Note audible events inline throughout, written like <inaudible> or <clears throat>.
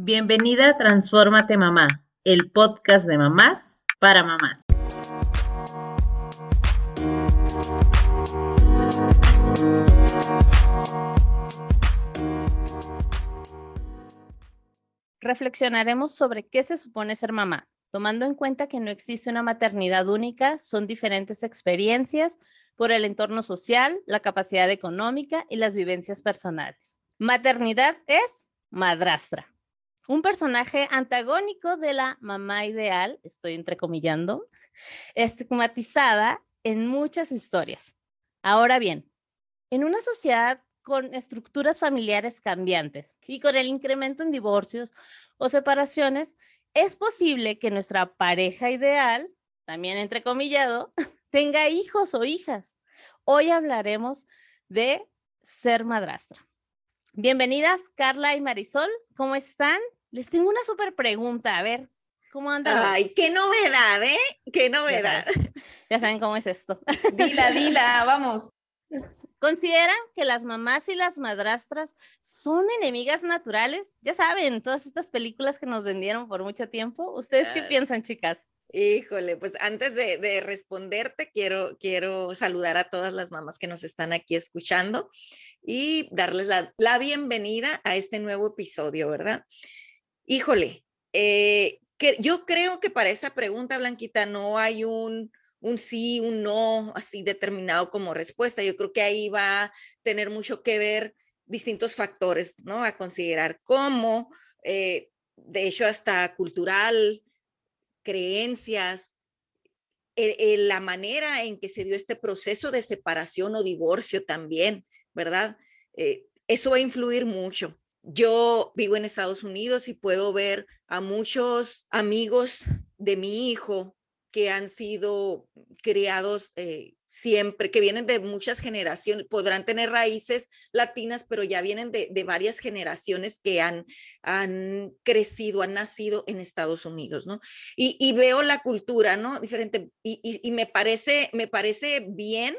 Bienvenida a Transfórmate Mamá, el podcast de mamás para mamás. Reflexionaremos sobre qué se supone ser mamá, tomando en cuenta que no existe una maternidad única, son diferentes experiencias por el entorno social, la capacidad económica y las vivencias personales. Maternidad es madrastra, un personaje antagónico de la mamá ideal, estoy entrecomillando, estigmatizada en muchas historias. Ahora bien, en una sociedad con estructuras familiares cambiantes y con el incremento en divorcios o separaciones, es posible que nuestra pareja ideal, también entrecomillado, <laughs> tenga hijos o hijas. Hoy hablaremos de ser madrastra. Bienvenidas Carla y Marisol, ¿cómo están? Les tengo una súper pregunta, a ver, ¿cómo andan? Ay, qué novedad, ¿eh? Qué novedad. Ya saben, ya saben cómo es esto. <laughs> Dila, dila, vamos. ¿Consideran que las mamás y las madrastras son enemigas naturales? Ya saben, todas estas películas que nos vendieron por mucho tiempo. ¿Ustedes qué piensan, chicas? Híjole, pues antes de, de responderte, quiero, quiero saludar a todas las mamás que nos están aquí escuchando y darles la, la bienvenida a este nuevo episodio, ¿verdad? Híjole, eh, que, yo creo que para esta pregunta, Blanquita, no hay un, sí, un no así determinado como respuesta. Yo creo que ahí va a tener mucho que ver distintos factores, ¿no? A considerar como, eh, de hecho, hasta cultural, creencias, la manera en que se dio este proceso de separación o divorcio también, ¿verdad? Eh, eso va a influir mucho. Yo vivo en Estados Unidos y puedo ver a muchos amigos de mi hijo que han sido criados eh, siempre, que vienen de muchas generaciones, podrán tener raíces latinas, pero ya vienen de, de varias generaciones que han, han crecido, han nacido en Estados Unidos, ¿no? Y, y veo la cultura, ¿no? Diferente. Y, y- me, parece, me parece bien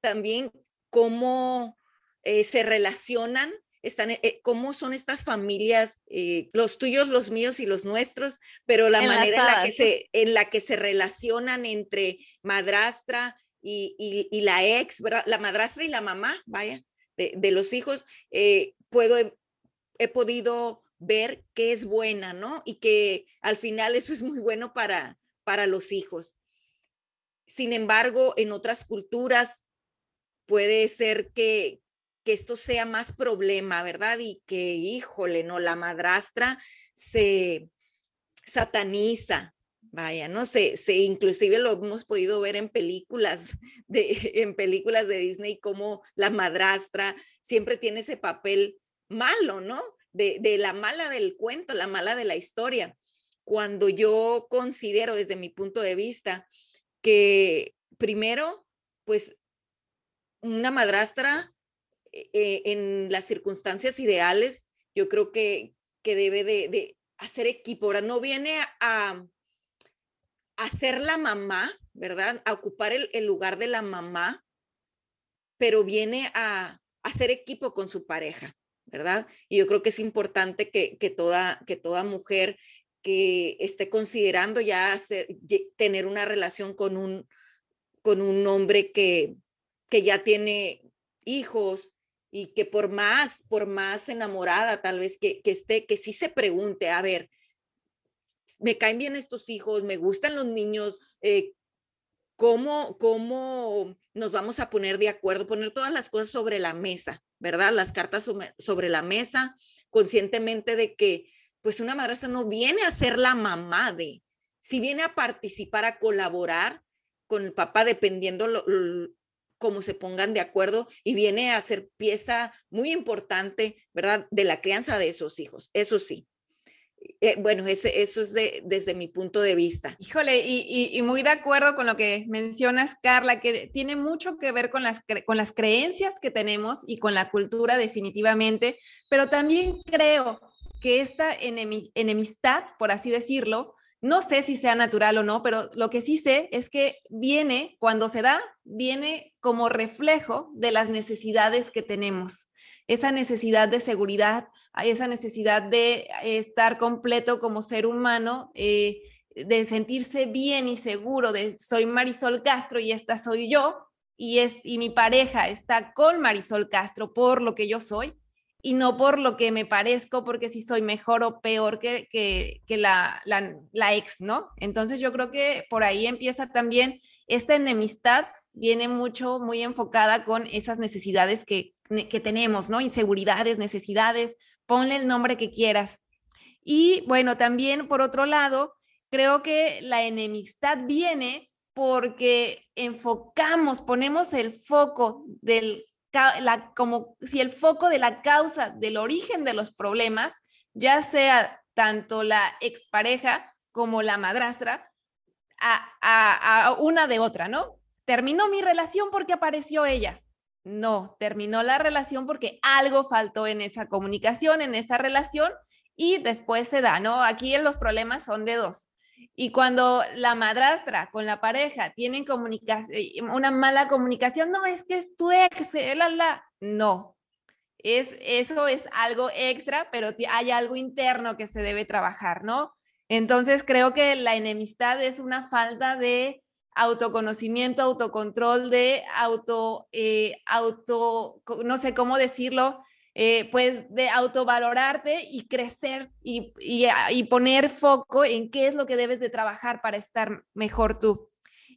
también cómo eh, se relacionan, están, eh, cómo son estas familias, eh, los tuyos, los míos y los nuestros, pero la manera en la, que se, en la que se relacionan entre madrastra y, y- y la ex, ¿verdad? La madrastra y la mamá, vaya, de, de los hijos, eh, puedo, he podido ver que es buena, ¿no? Y que al final eso es muy bueno para, para los hijos. Sin embargo, en otras culturas puede ser que, esto sea más problema, ¿verdad? Y que, híjole, no, la madrastra se sataniza, vaya, no sé, se, inclusive lo hemos podido ver en películas <laughs> de, en películas de Disney, como la madrastra siempre tiene ese papel malo, ¿no? De, de la mala del cuento, la mala de la historia. Cuando yo considero desde mi punto de vista que primero, pues una madrastra eh, eh, en las circunstancias ideales, yo creo que, que debe de, de hacer equipo. Ahora, no viene a, a ser la mamá, ¿verdad? A ocupar el, el lugar de la mamá, pero viene a, a hacer equipo con su pareja, ¿verdad? Y yo creo que es importante que, que, toda, que toda mujer que esté considerando ya hacer, tener una relación con un, con un hombre que, que ya tiene hijos y que por más, por más enamorada tal vez que, que esté, que sí se pregunte, a ver, me caen bien estos hijos, me gustan los niños, eh, ¿cómo, ¿cómo nos vamos a poner de acuerdo? Poner todas las cosas sobre la mesa, ¿verdad? Las cartas sobre, la mesa, conscientemente de que pues una madrastra no viene a ser la mamá de, si viene a participar, a colaborar con el papá, dependiendo lo- cómo se pongan de acuerdo, y viene a ser pieza muy importante, ¿verdad? De la crianza de esos hijos, eso sí. Eh, bueno, eso es de, desde mi punto de vista. Híjole, y, y- muy de acuerdo con lo que mencionas, Carla, que tiene mucho que ver con las, con las creencias que tenemos y con la cultura definitivamente, pero también creo que esta enemi- enemistad, por así decirlo, No sé si sea natural o no, pero lo que sí sé es que viene, cuando se da, viene como reflejo de las necesidades que tenemos. Esa necesidad de seguridad, esa necesidad de estar completo como ser humano, eh, de sentirse bien y seguro, de soy Marisol Castro y esta soy yo, y, es, y mi pareja está con Marisol Castro por lo que yo soy y no por lo que me parezco, porque si soy mejor o peor que, que, la, la, ex, ¿no? Entonces yo creo que por ahí empieza también esta enemistad, viene mucho, muy enfocada con esas necesidades que, que tenemos, ¿no? Inseguridades, necesidades, ponle el nombre que quieras. Y bueno, también por otro lado, creo que la enemistad viene porque enfocamos, ponemos el foco del como si el foco de la causa, del origen de los problemas, ya sea tanto la expareja como la madrastra, a, a, una de otra, ¿no? Terminó mi relación porque apareció ella. No, terminó la relación porque algo faltó en esa comunicación, en esa relación, y después se da, ¿no? Aquí los problemas son de dos. Y cuando la madrastra con la pareja tienen eh, una mala comunicación, no, es que es tu ex, eh, la, la. No, es, eso es algo extra, pero hay algo interno que se debe trabajar, ¿no? Entonces creo que la enemistad es una falta de autoconocimiento, autocontrol, de auto, eh, auto, no sé cómo decirlo, eh, pues de autovalorarte y crecer y, ah, y, poner foco en qué es lo que debes de trabajar para estar mejor tú.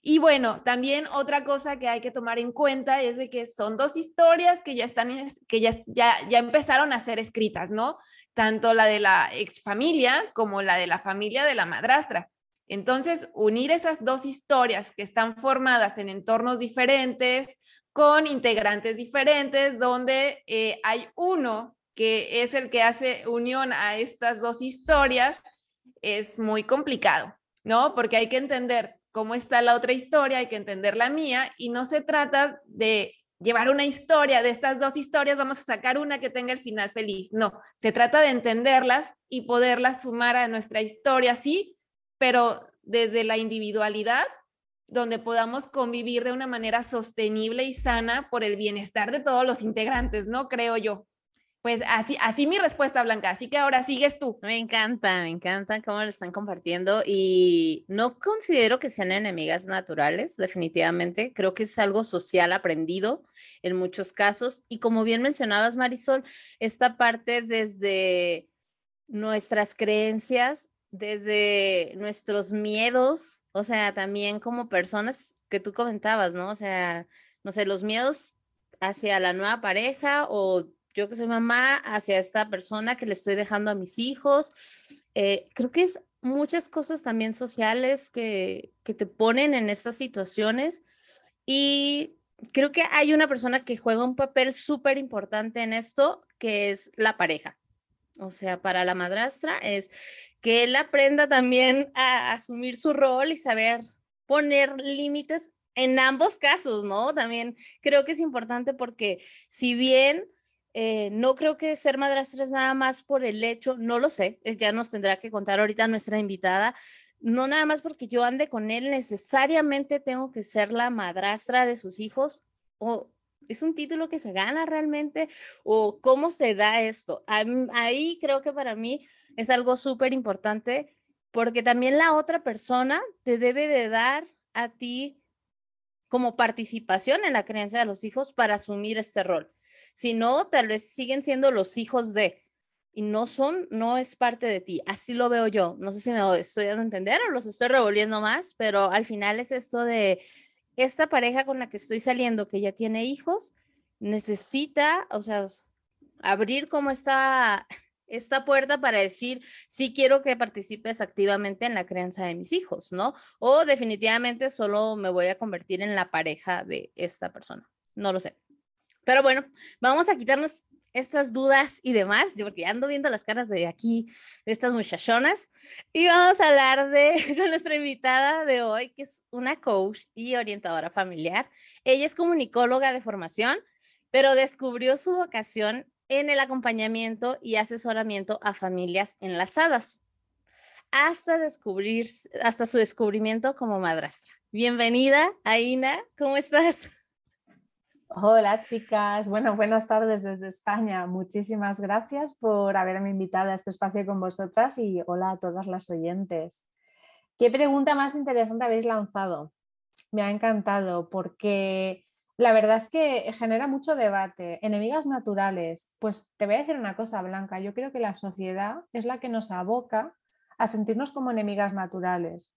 Y bueno, también otra cosa que hay que tomar en cuenta es de que son dos historias que ya están, que ya, ya, ya empezaron a ser escritas, ¿no? Tanto la de la ex familia como la de la familia de la madrastra. Entonces, unir esas dos historias que están formadas en entornos diferentes, con integrantes diferentes, donde eh, hay uno que es el que hace unión a estas dos historias, es muy complicado, ¿no? Porque hay que entender cómo está la otra historia, hay que entender la mía, y no se trata de llevar una historia de estas dos historias, vamos a sacar una que tenga el final feliz. No, se trata de entenderlas y poderlas sumar a nuestra historia, sí, pero desde la individualidad donde podamos convivir de una manera sostenible y sana por el bienestar de todos los integrantes, ¿no? Creo yo. Pues así, así mi respuesta, Blanca. Así que ahora sigues tú. Me encanta, me encanta cómo lo están compartiendo y no considero que sean enemigas naturales, definitivamente. Creo que es algo social aprendido en muchos casos. Y como bien mencionabas, Marisol, esta parte desde nuestras creencias desde nuestros miedos, o sea, también como personas que tú comentabas, ¿no? O sea, no sé, los miedos hacia la nueva pareja o yo que soy mamá, hacia esta persona que le estoy dejando a mis hijos. Eh, creo que es muchas cosas también sociales que, que te ponen en estas situaciones y creo que hay una persona que juega un papel súper importante en esto, que es la pareja. O sea, para la madrastra es que él aprenda también a asumir su rol y saber poner límites en ambos casos, ¿no? También creo que es importante porque si bien eh, no creo que ser madrastra es nada más por el hecho, no lo sé, ya nos tendrá que contar ahorita nuestra invitada, no nada más porque yo ande con él, necesariamente tengo que ser la madrastra de sus hijos o ¿Es un título que se gana realmente? ¿O cómo se da esto? Ahí creo que para mí es algo súper importante porque también la otra persona te debe de dar a ti como participación en la crianza de los hijos para asumir este rol. Si no, tal vez siguen siendo los hijos de y no son, no es parte de ti. Así lo veo yo. No sé si me estoy dando a entender o los estoy revolviendo más, pero al final es esto de esta pareja con la que estoy saliendo, que ya tiene hijos, necesita, o sea, abrir como esta, <laughs> esta puerta para decir, sí quiero que participes activamente en la crianza de mis hijos, ¿no? O definitivamente solo me voy a convertir en la pareja de esta persona. No lo sé. Pero bueno, vamos a quitarnos estas dudas y demás, porque ando viendo las caras de aquí, de estas muchachonas, y vamos a hablar de <laughs> nuestra invitada de hoy, que es una coach y orientadora familiar. Ella es comunicóloga de formación, pero descubrió su vocación en el acompañamiento y asesoramiento a familias enlazadas. hasta descubrir, hasta su descubrimiento como madrastra. Bienvenida, Aina, ¿cómo estás? Hola chicas, bueno, buenas tardes desde España. Muchísimas gracias por haberme invitado a este espacio con vosotras y hola a todas las oyentes. ¿Qué pregunta más interesante habéis lanzado? Me ha encantado porque la verdad es que genera mucho debate. Enemigas naturales, pues te voy a decir una cosa, Blanca, yo creo que la sociedad es la que nos aboca a sentirnos como enemigas naturales,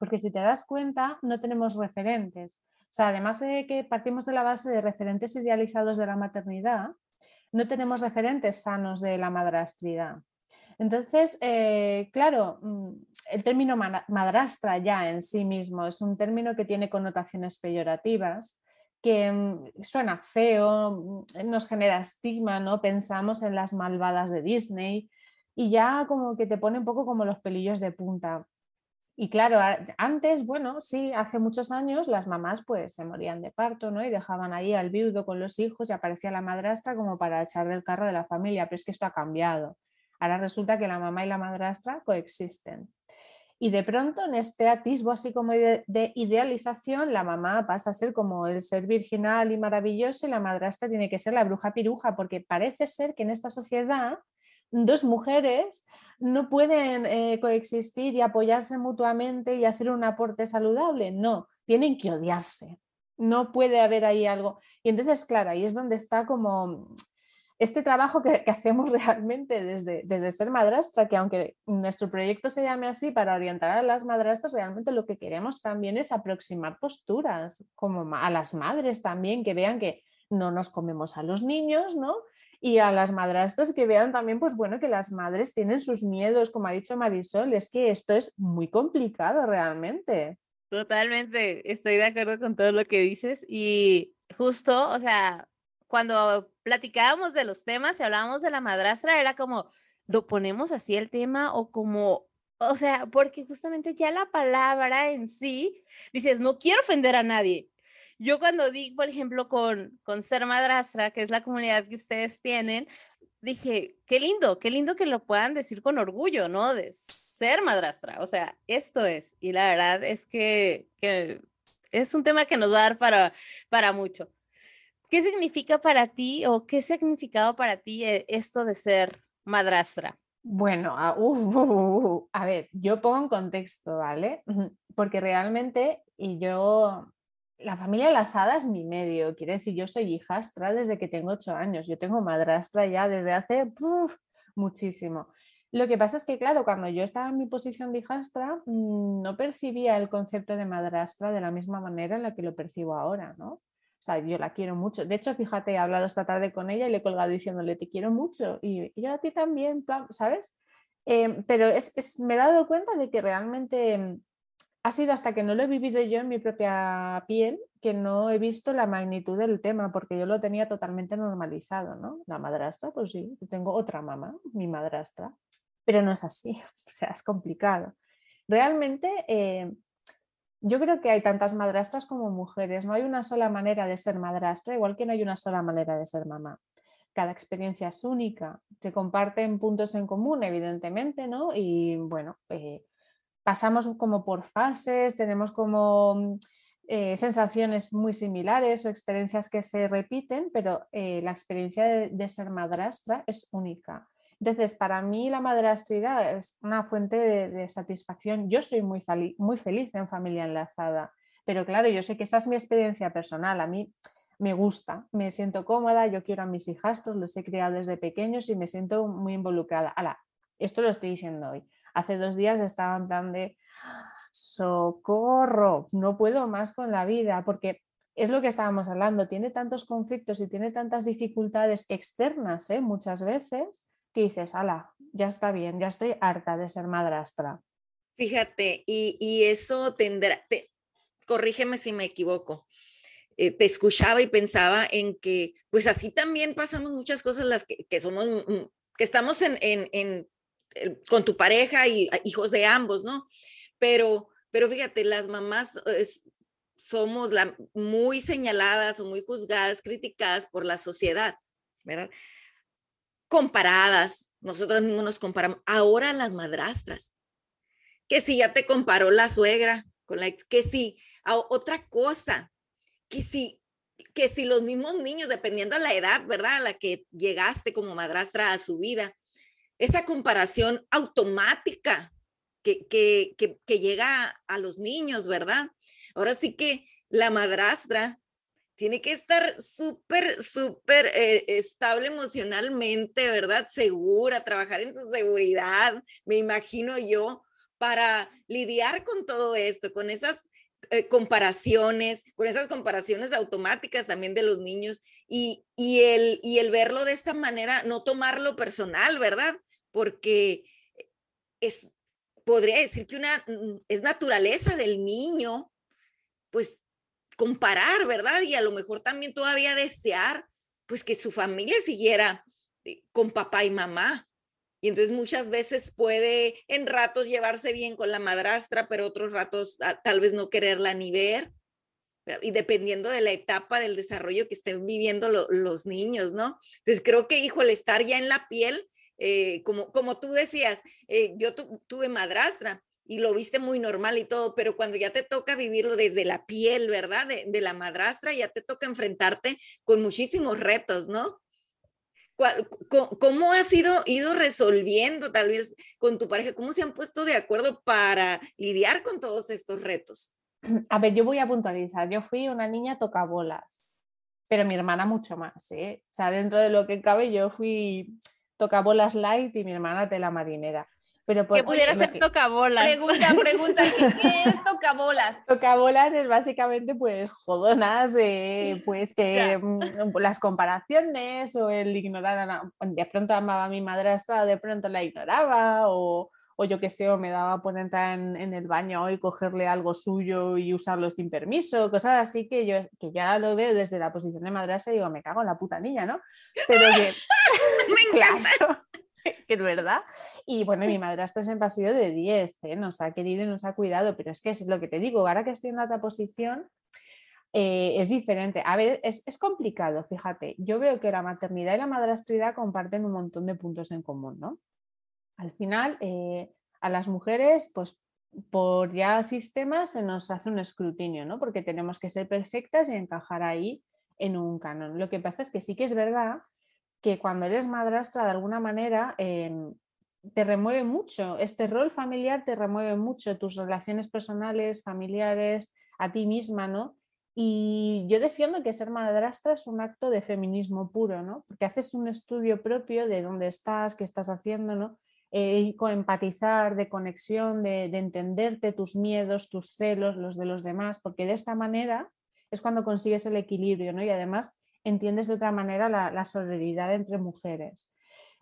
porque si te das cuenta, no tenemos referentes. O sea, además de que partimos de la base de referentes idealizados de la maternidad, no tenemos referentes sanos de la madrastridad. Entonces, eh, claro, mm, el término madrastra ya en sí mismo es un término que tiene connotaciones peyorativas, que mm, suena feo, mm, nos genera estigma, ¿no? Pensamos en las malvadas de Disney y ya como que te pone un poco como los pelillos de punta. Y claro, antes, bueno, sí, hace muchos años las mamás pues se morían de parto, ¿no? Y dejaban ahí al viudo con los hijos y aparecía la madrastra como para echar del carro de la familia, pero es que esto ha cambiado. Ahora resulta que la mamá y la madrastra coexisten. Y de pronto en este atisbo así como de, idealización, la mamá pasa a ser como el ser virginal y maravilloso y la madrastra tiene que ser la bruja piruja, porque parece ser que en esta sociedad dos mujeres no pueden eh, coexistir y apoyarse mutuamente y hacer un aporte saludable. No, tienen que odiarse. No puede haber ahí algo. Y entonces, claro, ahí es donde está como este trabajo que, hacemos <laughs> realmente desde, desde ser madrastra, que aunque nuestro proyecto se llame así para orientar a las madrastras, realmente lo que queremos también es aproximar posturas, como a las madres también, que vean que no nos comemos a los niños, ¿no? Y a las madrastras que vean también, pues bueno, que las madres tienen sus miedos, como ha dicho Marisol, es que esto es muy complicado realmente. Totalmente, estoy de acuerdo con todo lo que dices y justo, o sea, cuando platicábamos de los temas y hablábamos de la madrastra, era como, lo ponemos así el tema o como, o sea, porque justamente ya la palabra en sí, dices, no quiero ofender a nadie, yo cuando di, por ejemplo, con, con Ser Madrastra, que es la comunidad que ustedes tienen, dije, qué lindo, qué lindo que lo puedan decir con orgullo, ¿no? De ser madrastra, o sea, esto es. Y la verdad es que, que es un tema que nos va a dar para, para mucho. ¿Qué significa para ti o qué significado para ti eh, esto de ser madrastra? Bueno, a, uh, uh, uh, a ver, yo pongo en contexto, ¿vale? Porque realmente, y yo la familia enlazada es mi medio, quiere decir, yo soy hijastra desde que tengo ocho años, yo tengo madrastra ya desde hace muchísimo. Lo que pasa es que, claro, cuando yo estaba en mi posición de hijastra, mm, no percibía el concepto de madrastra de la misma manera en la que lo percibo ahora, ¿no? O sea, yo la quiero mucho. De hecho, fíjate, he hablado esta tarde con ella y le he colgado diciéndole, te quiero mucho. Y, yo a ti también, ¿sabes? Em, pero es, me he dado cuenta de que realmente ha sido hasta que no lo he vivido yo en mi propia piel que no he visto la magnitud del tema, porque yo lo tenía totalmente normalizado, ¿no? La madrastra, pues sí, tengo otra mamá, mi madrastra, pero no es así, <laughs> o sea, es complicado. Realmente, eh, yo creo que hay tantas madrastras como mujeres, no hay una sola manera de ser madrastra, igual que no hay una sola manera de ser mamá. Cada experiencia es única, se comparten puntos en común, evidentemente, ¿no? Y bueno, eh, pasamos como por fases, tenemos como mm, eh, sensaciones muy similares o experiencias que se repiten, pero eh, la experiencia de, ser madrastra es única. Entonces, para mí la madrastridad es una fuente de, satisfacción. Yo soy muy, muy feliz en familia enlazada, pero claro, yo sé que esa es mi experiencia personal. A mí me gusta, me siento cómoda, yo quiero a mis hijastros, los he criado desde pequeños y me siento muy involucrada. Ala, esto lo estoy diciendo hoy hace dos días estaba en de socorro, no puedo más con la vida, porque es lo que estábamos hablando, tiene tantos conflictos y tiene tantas dificultades externas ¿eh? muchas veces que dices, ala, ya está bien, ya estoy harta de ser madrastra. Fíjate, y, eso tendrá, corrígeme si me equivoco, eh, te escuchaba y pensaba en que, pues así también pasamos muchas cosas las que, somos, mm, que estamos en, en con tu pareja y hijos de ambos, ¿no? Pero, pero fíjate, las mamás somos la, muy señaladas o muy juzgadas, criticadas por la sociedad, ¿verdad? Comparadas, nosotros mismos nos comparamos. Ahora las madrastras, que si ya te comparó la suegra con la ex, que si otra cosa, que si que si los mismos niños, dependiendo de la edad, ¿verdad? A la que llegaste como madrastra a su vida, esa comparación automática que, que, que, llega a los niños, ¿verdad? Ahora sí que la madrastra tiene que estar súper, súper eh, estable emocionalmente, ¿verdad? Segura, trabajar en su seguridad, me imagino yo, para lidiar con todo esto, con esas eh, comparaciones, con esas comparaciones automáticas también de los niños y, y, el, y el verlo de esta manera, no tomarlo personal, ¿verdad? Porque es, podría decir que una, mm, es naturaleza del niño, pues comparar, ¿verdad? Y a lo mejor también todavía desear, pues que su familia siguiera eh, con papá y mamá. Y entonces muchas veces puede en ratos llevarse bien con la madrastra, pero otros ratos ah, tal vez no quererla ni ver. Y dependiendo de la etapa del desarrollo que estén viviendo los niños, ¿no? Entonces creo que, hijo, el estar ya en la piel, eh, como, como tú decías, eh, yo tuve madrastra y lo viste muy normal y todo, pero cuando ya te toca vivirlo desde la piel, ¿verdad? De, la madrastra, ya te toca enfrentarte con muchísimos retos, ¿no? ¿Cómo has ido, ido resolviendo tal vez con tu pareja? ¿Cómo se han puesto de acuerdo para lidiar con todos estos retos? <clears throat> A ver, yo voy a puntualizar. Yo fui una niña tocabolas, pero mi hermana mucho más. ¿eh? O sea, dentro de lo que cabe, yo fui tocabolas light y mi hermana tela marinera. Pero que pudiera ser tocabolas. Pregunta, pregunta, ¿qué, es tocabolas? <laughs> Tocabolas es básicamente pues jodonas, eh, pues que mm, las comparaciones o el ignorar, de pronto amaba a mi madrastra, de pronto la ignoraba o, o yo qué sé, o me daba por entrar en, el baño y cogerle algo suyo y usarlo sin permiso, cosas así que yo que ya lo veo desde la posición de madrastra y digo, me cago en la puta niña, ¿no? Pero que... <laughs> me <laughs> encanta. <laughs> que es verdad. Y bueno, mi madrastra siempre ha sido de 10, ¿eh? nos ha querido y nos ha cuidado, pero es que es lo que te digo, ahora que estoy en otra posición, eh, es diferente. A ver, es, complicado, fíjate. Yo veo que la maternidad y la madrastridad comparten un montón de puntos en común, ¿no? Al final, eh, a las mujeres, pues por ya sistemas se nos hace un escrutinio, ¿no? Porque tenemos que ser perfectas y encajar ahí en un canon. Lo que pasa es que sí que es verdad que cuando eres madrastra de alguna manera em, te remueve mucho, este rol familiar te remueve mucho tus relaciones personales, familiares, a ti misma, ¿no? Y yo defiendo que ser madrastra es un acto de feminismo puro, ¿no? Porque haces un estudio propio de dónde estás, qué estás haciendo, ¿no? Eh, con empatizar, de conexión, de, de entenderte tus miedos, tus celos, los de los demás, porque de esta manera es cuando consigues el equilibrio, ¿no? Y además entiendes de otra manera la, solidaridad entre mujeres.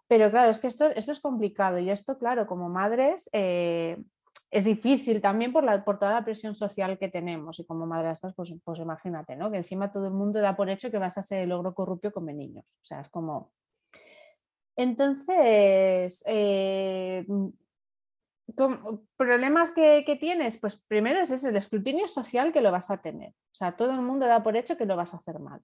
Pero claro, es que esto, esto es complicado y esto, claro, como madres eh, es difícil también por, la, por toda la presión social que tenemos y como madrastras, pues, pues imagínate, ¿no? Que encima todo el mundo da por hecho que vas a ser el logro corrupio come niños. O sea, es como... Entonces, eh, problemas que, tienes, pues primero es ese, el escrutinio social que lo vas a tener. O sea, todo el mundo da por hecho que lo vas a hacer mal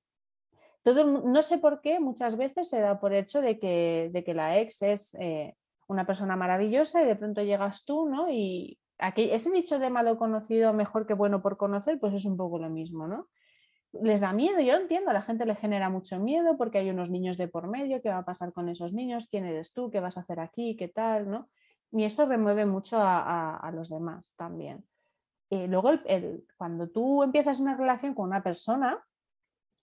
no sé por qué muchas veces se da por hecho de que, de que la ex es eh, una persona maravillosa y de pronto llegas tú, ¿no? Y aquí, ese dicho de malo conocido mejor que bueno por conocer, pues es un poco lo mismo, ¿no? Les da miedo, yo entiendo, a la gente le genera mucho miedo porque hay unos niños de por medio, ¿qué va a pasar con esos niños? ¿Quién eres tú? ¿Qué vas a hacer aquí? ¿Qué tal? ¿no? Y eso remueve mucho a, los demás también. Y luego, cuando tú empiezas una relación con una persona,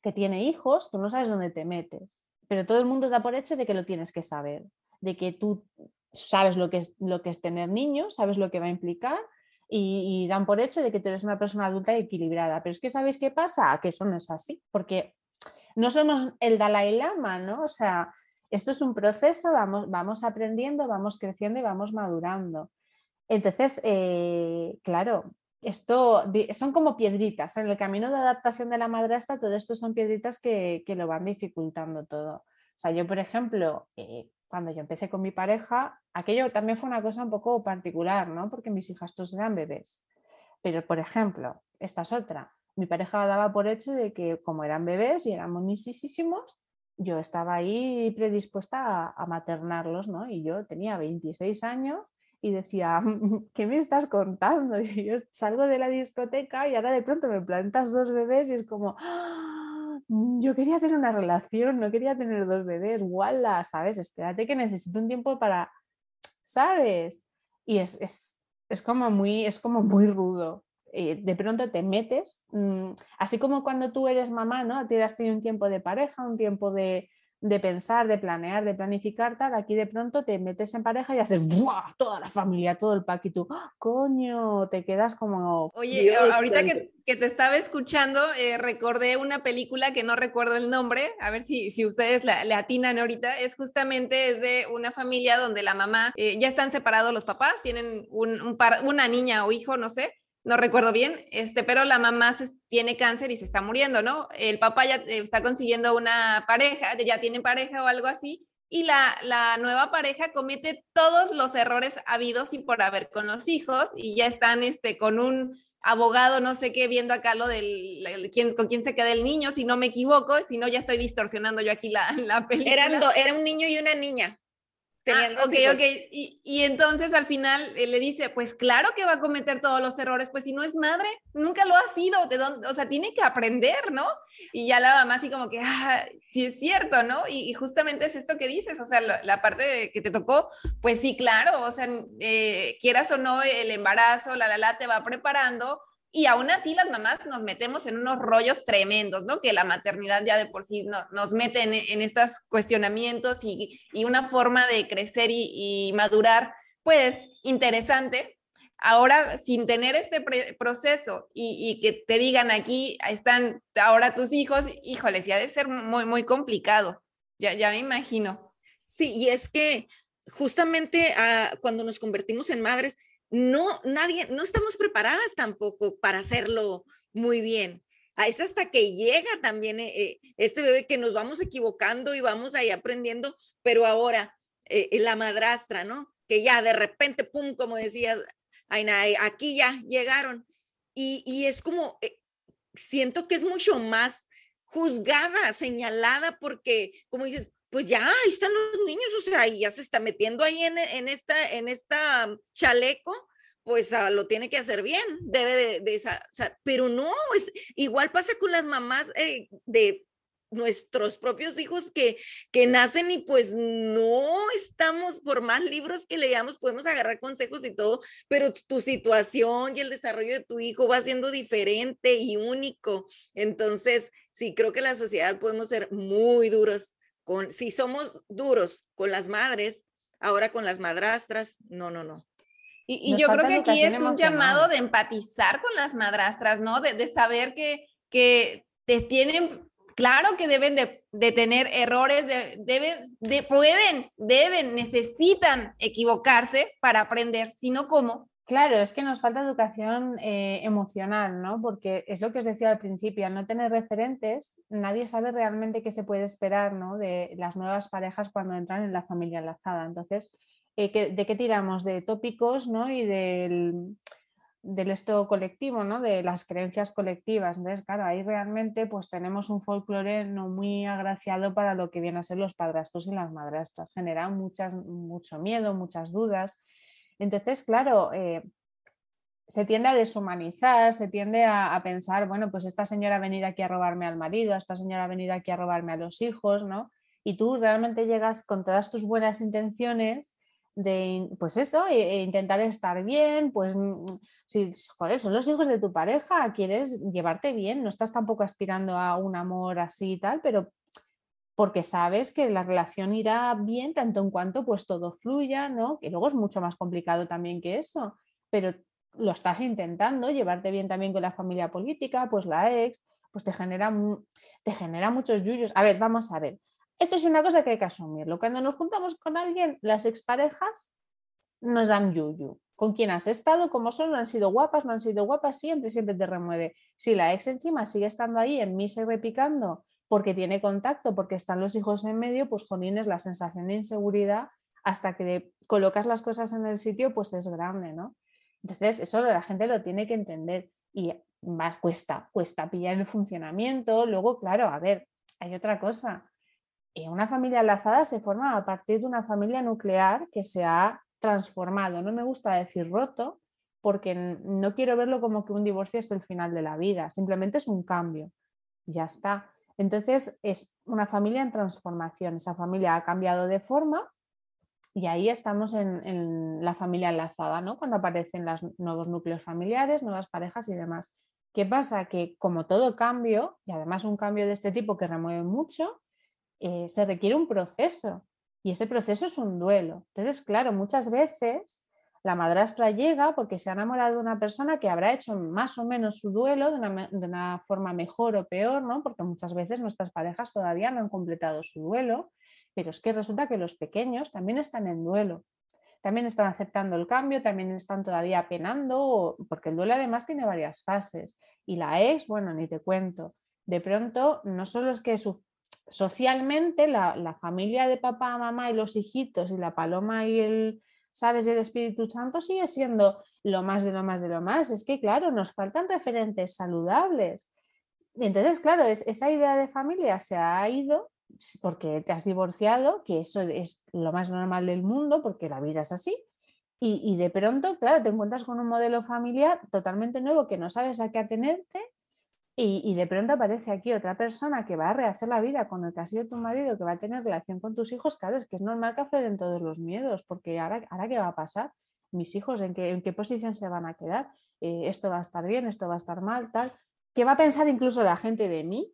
que tiene hijos, tú no sabes dónde te metes, pero todo el mundo da por hecho de que lo tienes que saber, de que tú sabes lo que es, lo que es tener niños, sabes lo que va a implicar y, dan por hecho de que tú eres una persona adulta y equilibrada. Pero es que ¿sabéis qué pasa? Que eso no es así, porque no somos el Dalai Lama, ¿no? O sea, esto es un proceso, vamos, vamos aprendiendo, vamos creciendo y vamos madurando. Entonces, eh, claro, esto son como piedritas. En el camino de adaptación de la madrastra, todo esto son piedritas que, lo van dificultando todo. O sea, yo, por ejemplo, eh, cuando yo empecé con mi pareja, aquello también fue una cosa un poco particular, ¿no? Porque mis hijas todos eran bebés. Pero, por ejemplo, esta es otra. Mi pareja daba por hecho de que como eran bebés y eran monisísimos, yo estaba ahí predispuesta a, a maternarlos, ¿no? Y yo tenía 26 años y decía, ¿qué me estás contando? Y <laughs> yo salgo de la discoteca y ahora de pronto me plantas dos bebés y es como, ¡Ah! Yo quería tener una relación, no quería tener dos bebés, ¡wala! ¿Sabes? Espérate que necesito un tiempo para, ¿sabes? Y es, es, es como, muy, es como muy rudo. Eh, de pronto te metes, mm, así como cuando tú eres mamá, ¿no? Tienes tenido un tiempo de pareja, un tiempo de, de pensar, de planear, de planificar, tal, aquí de pronto te metes en pareja y haces ¡buah! toda la familia, todo el pack y tú, ¡Ah, coño, te quedas como... Oye, ahorita que, que, te estaba escuchando, eh, recordé una película que no recuerdo el nombre, a ver si, si ustedes la, le atinan ahorita, es justamente es de una familia donde la mamá, eh, ya están separados los papás, tienen un, un par, una niña o hijo, no sé, no recuerdo bien, este, pero la mamá tiene cáncer y se está muriendo, ¿no? El papá ya eh, está consiguiendo una pareja, ya tiene pareja o algo así, y la, la nueva pareja comete todos los errores habidos y por haber con los hijos y ya están este, con un abogado, no sé qué, viendo acá lo del quién, con quién se queda el niño, si no me equivoco, si no ya estoy distorsionando yo aquí la, <laughs> la película. Eran era un niño y una niña. Ah, ok, ok. Y, y, entonces al final eh, le dice, pues claro que va a cometer todos los errores, pues si no es madre, nunca lo ha sido, de dónde, o sea, tiene que aprender, ¿no? Y ya la mamá así como que, ah, sí es cierto, ¿no? Y, justamente es esto que dices, o sea, la, parte que te tocó, pues sí, claro, o sea, eh, quieras o no, el embarazo, la, la, la, te va preparando y aún así las mamás nos metemos en unos rollos tremendos, ¿no? Que la maternidad ya de por sí nos mete en, estos cuestionamientos y, una forma de crecer y, madurar, pues interesante. Ahora, sin tener este proceso y, que te digan aquí están ahora tus hijos, híjole, sí ha de ser muy, muy complicado. Ya, ya me imagino. Sí, y es que justamente ah, cuando nos convertimos en madres, no, nadie, no estamos preparadas tampoco para hacerlo muy bien. Ah, es hasta que llega también eh, eh, este bebé que nos vamos equivocando y vamos ahí aprendiendo, pero ahora eh, la madrastra, ¿no? Que ya de repente, pum, como decías, aquí ya llegaron. Y, y es como, siento que es mucho más juzgada, señalada, porque, como dices, pues ya ahí están los niños, o sea, y ya se está metiendo ahí en, en esta, en esta chaleco, pues ah, lo tiene que hacer bien, debe de, esa, pero no, es, igual pasa con las mamás eh, de nuestros propios hijos que, que nacen y pues no estamos, por más libros que leamos, podemos agarrar consejos y todo, pero tu situación y el desarrollo de tu hijo va siendo diferente y único. Entonces, sí, creo que la sociedad podemos ser muy duros si somos duros con las madres, ahora con las madrastras, no, no, no. Y, yo creo que aquí es un llamado de empatizar con las madrastras, ¿no? De, saber que, que te tienen, claro que deben de, de tener errores, de, deben, de, pueden, deben, necesitan equivocarse para aprender, sino cómo Claro, es que nos falta educación eh, emocional, ¿no? Porque es lo que os decía al principio, al no tener referentes, nadie sabe realmente qué se puede esperar, ¿no? De las nuevas parejas cuando entran en la familia enlazada. Entonces, eh, ¿de qué tiramos? De tópicos, ¿no? Y del, esto colectivo, ¿no? De las creencias colectivas. Entonces, claro, ahí realmente pues tenemos un folclore no muy agraciado para lo que vienen a ser los padrastros y las madrastras. Genera mucho miedo, muchas dudas entonces, claro, eh, se tiende a deshumanizar, se tiende a, pensar, bueno, pues esta señora ha venido aquí a robarme al marido, esta señora ha venido aquí a robarme a los hijos, ¿no? Y tú realmente llegas con todas tus buenas intenciones de, pues eso, e, e intentar estar bien, pues mm, si, joder, son los hijos de tu pareja, quieres llevarte bien, no estás tampoco aspirando a un amor así y tal, pero porque sabes que la relación irá bien tanto en cuanto pues todo fluya, ¿no? Que luego es mucho más complicado también que eso, pero lo estás intentando, llevarte bien también con la familia política, pues la ex, pues te genera, te genera muchos yuyos. A ver, vamos a ver. Esto es una cosa que hay que asumirlo. Cuando nos juntamos con alguien, las exparejas nos dan yuyu. Con quién has estado, cómo son, han sido guapas, no han sido guapas, siempre, siempre te remueve. Si la ex encima sigue estando ahí en mí se repicando porque tiene contacto, porque están los hijos en medio, pues es la sensación de inseguridad hasta que colocas las cosas en el sitio, pues es grande, ¿no? Entonces, eso la gente lo tiene que entender y más cuesta, cuesta pillar el funcionamiento. Luego, claro, a ver, hay otra cosa. Eh, una familia enlazada se forma a partir de una familia nuclear que se ha transformado. No me gusta decir roto porque no quiero verlo como que un divorcio es el final de la vida, simplemente es un cambio. Ya está. Entonces es una familia en transformación. Esa familia ha cambiado de forma y ahí estamos en, la familia enlazada, ¿no? Cuando aparecen los nuevos núcleos familiares, nuevas parejas y demás. ¿Qué pasa? Que como todo cambio, y además un cambio de este tipo que remueve mucho, eh, se requiere un proceso. Y ese proceso es un duelo. Entonces, claro, muchas veces la madrastra llega porque se ha enamorado de una persona que habrá hecho más o menos su duelo de una, de una, forma mejor o peor, ¿no? Porque muchas veces nuestras parejas todavía no han completado su duelo, pero es que resulta que los pequeños también están en duelo, también están aceptando el cambio, también están todavía penando, porque el duelo además tiene varias fases. Y la ex, bueno, ni te cuento. De pronto, no solo es que socialmente la, la familia de papá, mamá y los hijitos y la paloma y el, ¿sabes? El Espíritu Santo sigue siendo lo más de lo más de lo más. Es que, claro, nos faltan referentes saludables. Entonces, claro, es, esa idea de familia se ha ido porque te has divorciado, que eso es lo más normal del mundo, porque la vida es así. Y, y de pronto, claro, te encuentras con un modelo familiar totalmente nuevo que no sabes a qué atenerte y, de pronto aparece aquí otra persona que va a rehacer la vida con el que ha sido tu marido, que va a tener relación con tus hijos, claro, es que es normal que afloren todos los miedos, porque ahora, ahora ¿qué va a pasar? Mis hijos, ¿en qué, en qué posición se van a quedar? Eh, ¿Esto va a estar bien? ¿Esto va a estar mal? Tal. ¿Qué va a pensar incluso la gente de mí?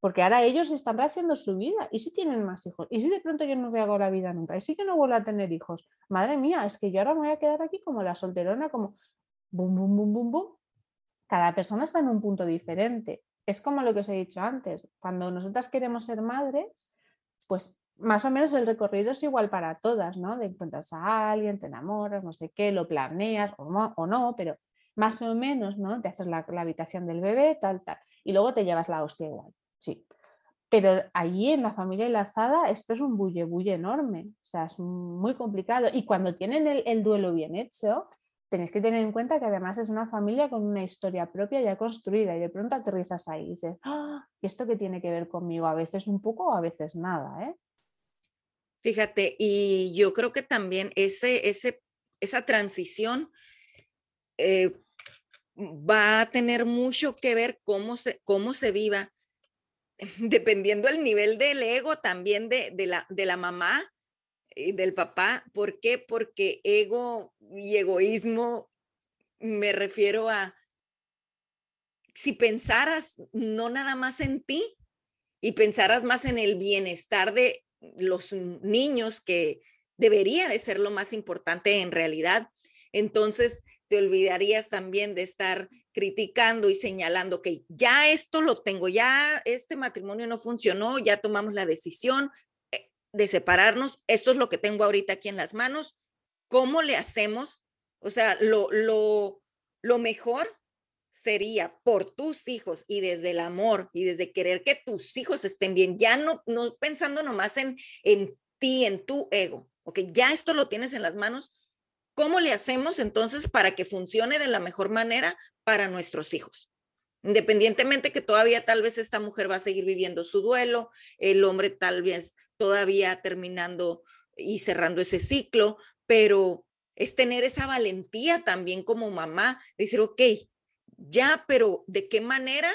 Porque ahora ellos están rehaciendo su vida. ¿Y si tienen más hijos? ¿Y si de pronto yo no hago la vida nunca? ¿Y si yo no vuelvo a tener hijos? Madre mía, es que yo ahora me voy a quedar aquí como la solterona, como bum, bum, bum, bum, bum cada persona está en un punto diferente. Es como lo que os he dicho antes, cuando nosotras queremos ser madres, pues más o menos el recorrido es igual para todas, ¿no? De encuentras a alguien, te enamoras, no sé qué, lo planeas o no, pero más o menos, ¿no? Te haces la, habitación del bebé, tal, tal, y luego te llevas la hostia igual, sí. Pero allí en la familia enlazada esto es un bulle bulle enorme, o sea, es muy complicado. Y cuando tienen el duelo bien hecho, tenéis que tener en cuenta que además es una familia con una historia propia ya construida y de pronto aterrizas ahí y dices, ¡Ah! ¿esto qué tiene que ver conmigo? A veces un poco, a veces nada, ¿eh? Fíjate, y yo creo que también ese, ese, esa transición eh, va a tener mucho que ver cómo se, cómo se viva, <laughs> dependiendo el nivel del ego también de, de, la, de la mamá del papá. ¿Por qué? Porque ego y egoísmo me refiero a si pensaras no nada más en ti y pensaras más en el bienestar de los niños, que debería de ser lo más importante en realidad, entonces te olvidarías también de estar criticando y señalando que ya esto lo tengo, ya este matrimonio no funcionó, ya tomamos la decisión, de separarnos, esto es lo que tengo ahorita aquí en las manos, ¿cómo le hacemos? O sea, lo, lo, lo mejor sería por tus hijos y desde el amor y desde querer que tus hijos estén bien, ya no, no pensando nomás en, en ti, en tu ego, ok, ya esto lo tienes en las manos, ¿cómo le hacemos entonces para que funcione de la mejor manera para nuestros hijos? Independientemente que todavía tal vez esta mujer va a seguir viviendo su duelo, el hombre tal vez todavía terminando y cerrando ese ciclo, pero es tener esa valentía también como mamá, decir, ok, ya, pero ¿de qué manera?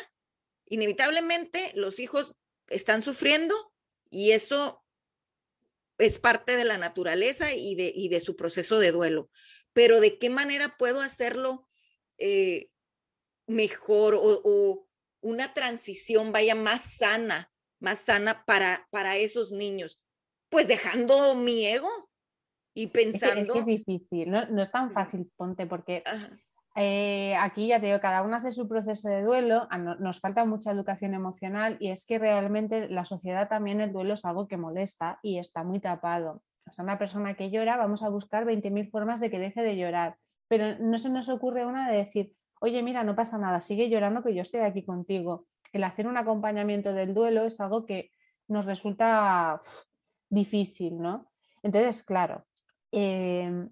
Inevitablemente los hijos están sufriendo y eso es parte de la naturaleza y de, y de su proceso de duelo, pero ¿de qué manera puedo hacerlo eh, mejor o, o, una transición vaya más sana más sana para, para esos niños? Pues dejando mi ego y pensando... Es, difícil, no, es tan fácil, ponte, porque eh, aquí ya te digo, cada uno hace su proceso de duelo, nos falta mucha educación emocional y es que realmente la sociedad también el duelo es algo que molesta y está muy tapado. O sea, una persona que llora, vamos a buscar 20.000 formas de que deje de llorar, pero no se nos ocurre una de decir, oye, mira, no pasa nada, sigue llorando que yo estoy aquí contigo el hacer un acompañamiento del duelo es algo que nos resulta difícil, ¿no? Entonces, claro, em,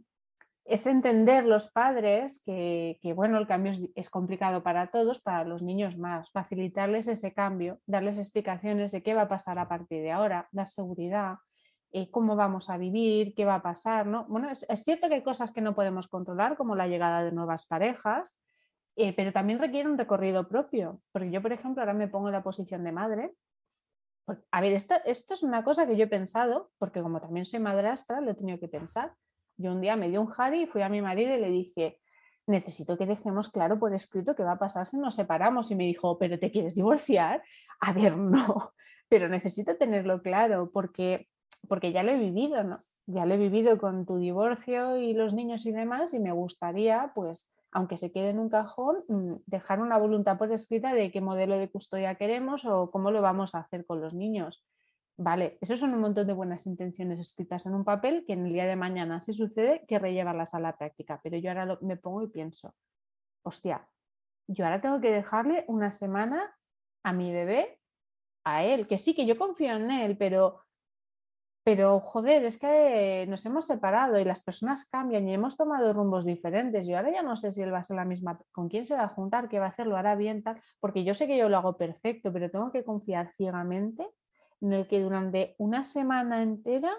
es entender los padres que, bueno, el cambio es, complicado para todos, para los niños más, facilitarles ese cambio, darles explicaciones de qué va a pasar a partir de ahora, dar seguridad, eh, cómo vamos a vivir, qué va a pasar, ¿no? Bueno, es, cierto que hay cosas que no podemos controlar, como la llegada de nuevas parejas, eh, pero también requiere un recorrido propio, porque yo, por ejemplo, ahora me pongo en la posición de madre. A ver, esto, esto es una cosa que yo he pensado, porque como también soy madrastra, lo he tenido que pensar. Yo un día me dio un jari y fui a mi marido y le dije, necesito que dejemos claro por escrito qué va a pasar si nos separamos. Y me dijo, ¿pero te quieres divorciar? A ver, <laughs> no, pero necesito tenerlo claro porque porque ya lo he vivido, ¿no? Ya lo he vivido con tu divorcio y los niños y demás y me gustaría, pues, aunque se quede en un cajón, mm, dejar una voluntad por escrita de qué modelo de custodia queremos o cómo lo vamos a hacer con los niños. Vale, eso son un montón de buenas intenciones escritas en un papel que en el día de mañana, si sucede, que rellevarlas a la práctica. Pero yo ahora me pongo y pienso, hostia, yo ahora tengo que dejarle una semana a mi bebé, a él, que sí, que yo confío en él, pero pero joder, es que nos hemos separado y las personas cambian y hemos tomado rumbos diferentes. Yo ahora ya no sé si él va a ser la misma, con quién se va a juntar, qué va a hacer, lo hará bien, tal, porque yo sé que yo lo hago perfecto, pero tengo que confiar ciegamente en el que durante una semana entera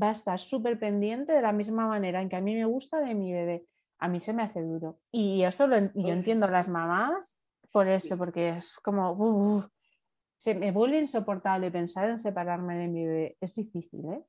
va a estar súper pendiente de la misma manera en que a mí me gusta de mi bebé. A mí se me hace duro. Y eso lo, yo entiendo a las mamás por eso, porque es como, se me vuelve insoportable pensar en separarme de mi bebé. Es difícil, ¿eh?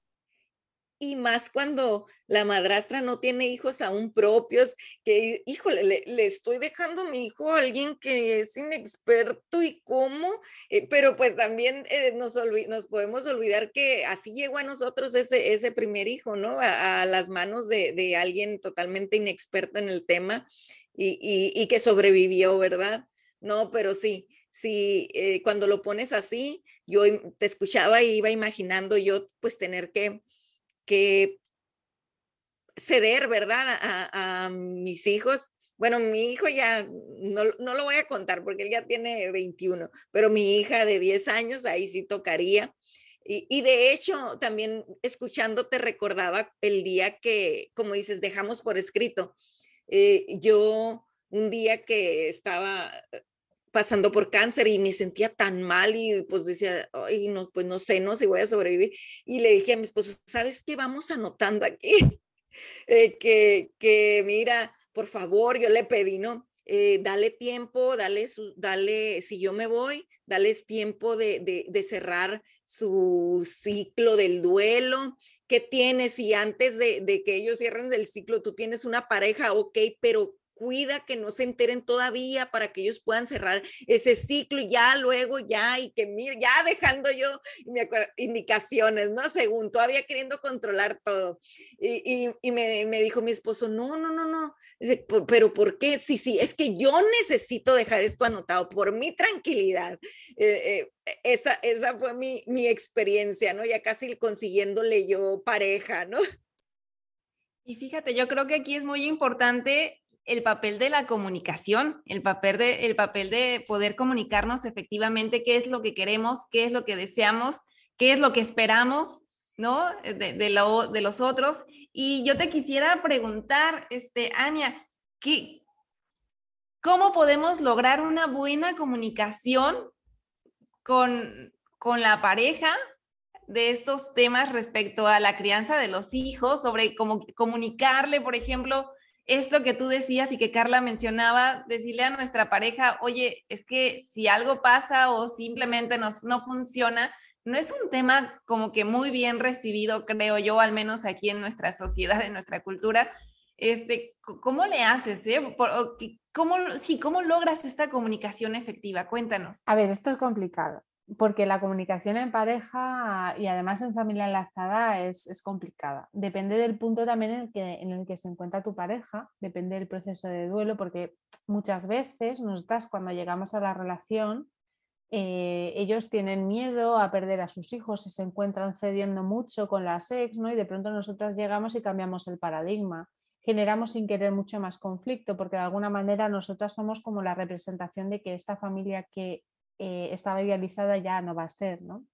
Y más cuando la madrastra no tiene hijos aún propios, que, híjole, le, estoy dejando a mi hijo a alguien que es inexperto y cómo, eh, pero pues también eh, nos, nos podemos olvidar que así llegó a nosotros ese, ese primer hijo, ¿no? A, las manos de, de, alguien totalmente inexperto en el tema y, y, y que sobrevivió, ¿verdad? No, pero sí, si eh, cuando lo pones así, yo te escuchaba y iba imaginando yo pues tener que, que ceder, ¿verdad? A, mis hijos. Bueno, mi hijo ya, no, no, lo voy a contar porque él ya tiene 21, pero mi hija de 10 años, ahí sí tocaría. Y, y, de hecho, también escuchándote recordaba el día que, como dices, dejamos por escrito. Eh, yo un día que estaba pasando por cáncer y me sentía tan mal y pues decía, ay, no, pues no sé, no si voy a sobrevivir. Y le dije a mi esposo, ¿sabes qué? Vamos anotando aquí, <laughs> eh, que, que mira, por favor, yo le pedí, ¿no? Eh, dale tiempo, dale, su, dale, si yo me voy, dales tiempo de, de, de cerrar su ciclo del duelo, ¿qué tienes? Y antes de, de, que ellos cierren el ciclo, tú tienes una pareja, ok, pero cuida que no se enteren todavía para que ellos puedan cerrar ese ciclo y ya luego ya y que mire, ya dejando yo indicaciones, ¿no? Según todavía queriendo controlar todo. Y, y, me, me, dijo mi esposo, no, no, no, no, pero ¿por qué? Sí, sí, es que yo necesito dejar esto anotado por mi tranquilidad. Eh, eh, esa, esa fue mi, mi experiencia, ¿no? Ya casi consiguiéndole yo pareja, ¿no? Y fíjate, yo creo que aquí es muy importante el papel de la comunicación, el papel de, el papel de poder comunicarnos efectivamente qué es lo que queremos, qué es lo que deseamos, qué es lo que esperamos, ¿no? Lo, de los otros. Y yo te quisiera preguntar, este, Ania, ¿qué, ¿cómo podemos lograr una buena comunicación con, con la pareja de estos temas respecto a la crianza de los hijos, sobre cómo comunicarle, por ejemplo, esto que tú decías y que Carla mencionaba, decirle a nuestra pareja, oye, es que si algo pasa o simplemente nos, no funciona, no es un tema como que muy bien recibido, creo yo, al menos aquí en nuestra sociedad, en nuestra cultura. Este, ¿Cómo le haces? Eh? ¿Cómo, sí, ¿Cómo logras esta comunicación efectiva? Cuéntanos. A ver, esto es complicado porque la comunicación en pareja y además en familia enlazada es, complicada. Depende del punto también en el, que, en el que se encuentra tu pareja, depende del proceso de duelo, porque muchas veces nosotras cuando llegamos a la relación, eh, ellos tienen miedo a perder a sus hijos y se encuentran cediendo mucho con la ex, ¿no? y de pronto nosotras llegamos y cambiamos el paradigma. Generamos sin querer mucho más conflicto, porque de alguna manera nosotras somos como la representación de que esta familia que eh, estaba idealizada ya no va a ser, ¿no?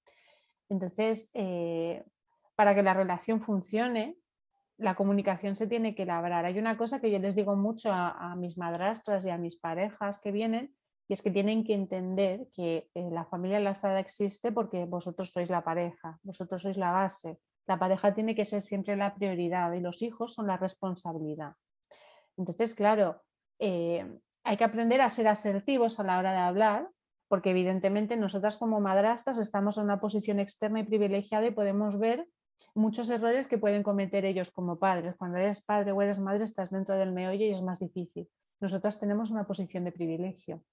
Entonces, eh, para que la relación funcione, la comunicación se tiene que labrar. Hay una cosa que yo les digo mucho a, mis madrastras y a mis parejas que vienen, y es que tienen que entender que eh, la familia enlazada existe porque vosotros sois la pareja, vosotros sois la base. La pareja tiene que ser siempre la prioridad y los hijos son la responsabilidad. Entonces, claro, hay que aprender a ser asertivos a la hora de hablar, porque evidentemente nosotras como madrastras estamos en una posición externa y privilegiada y podemos ver muchos errores que pueden cometer ellos como padres. Cuando eres padre o eres madre estás dentro del meollo y es más difícil. Nosotras tenemos una posición de privilegio,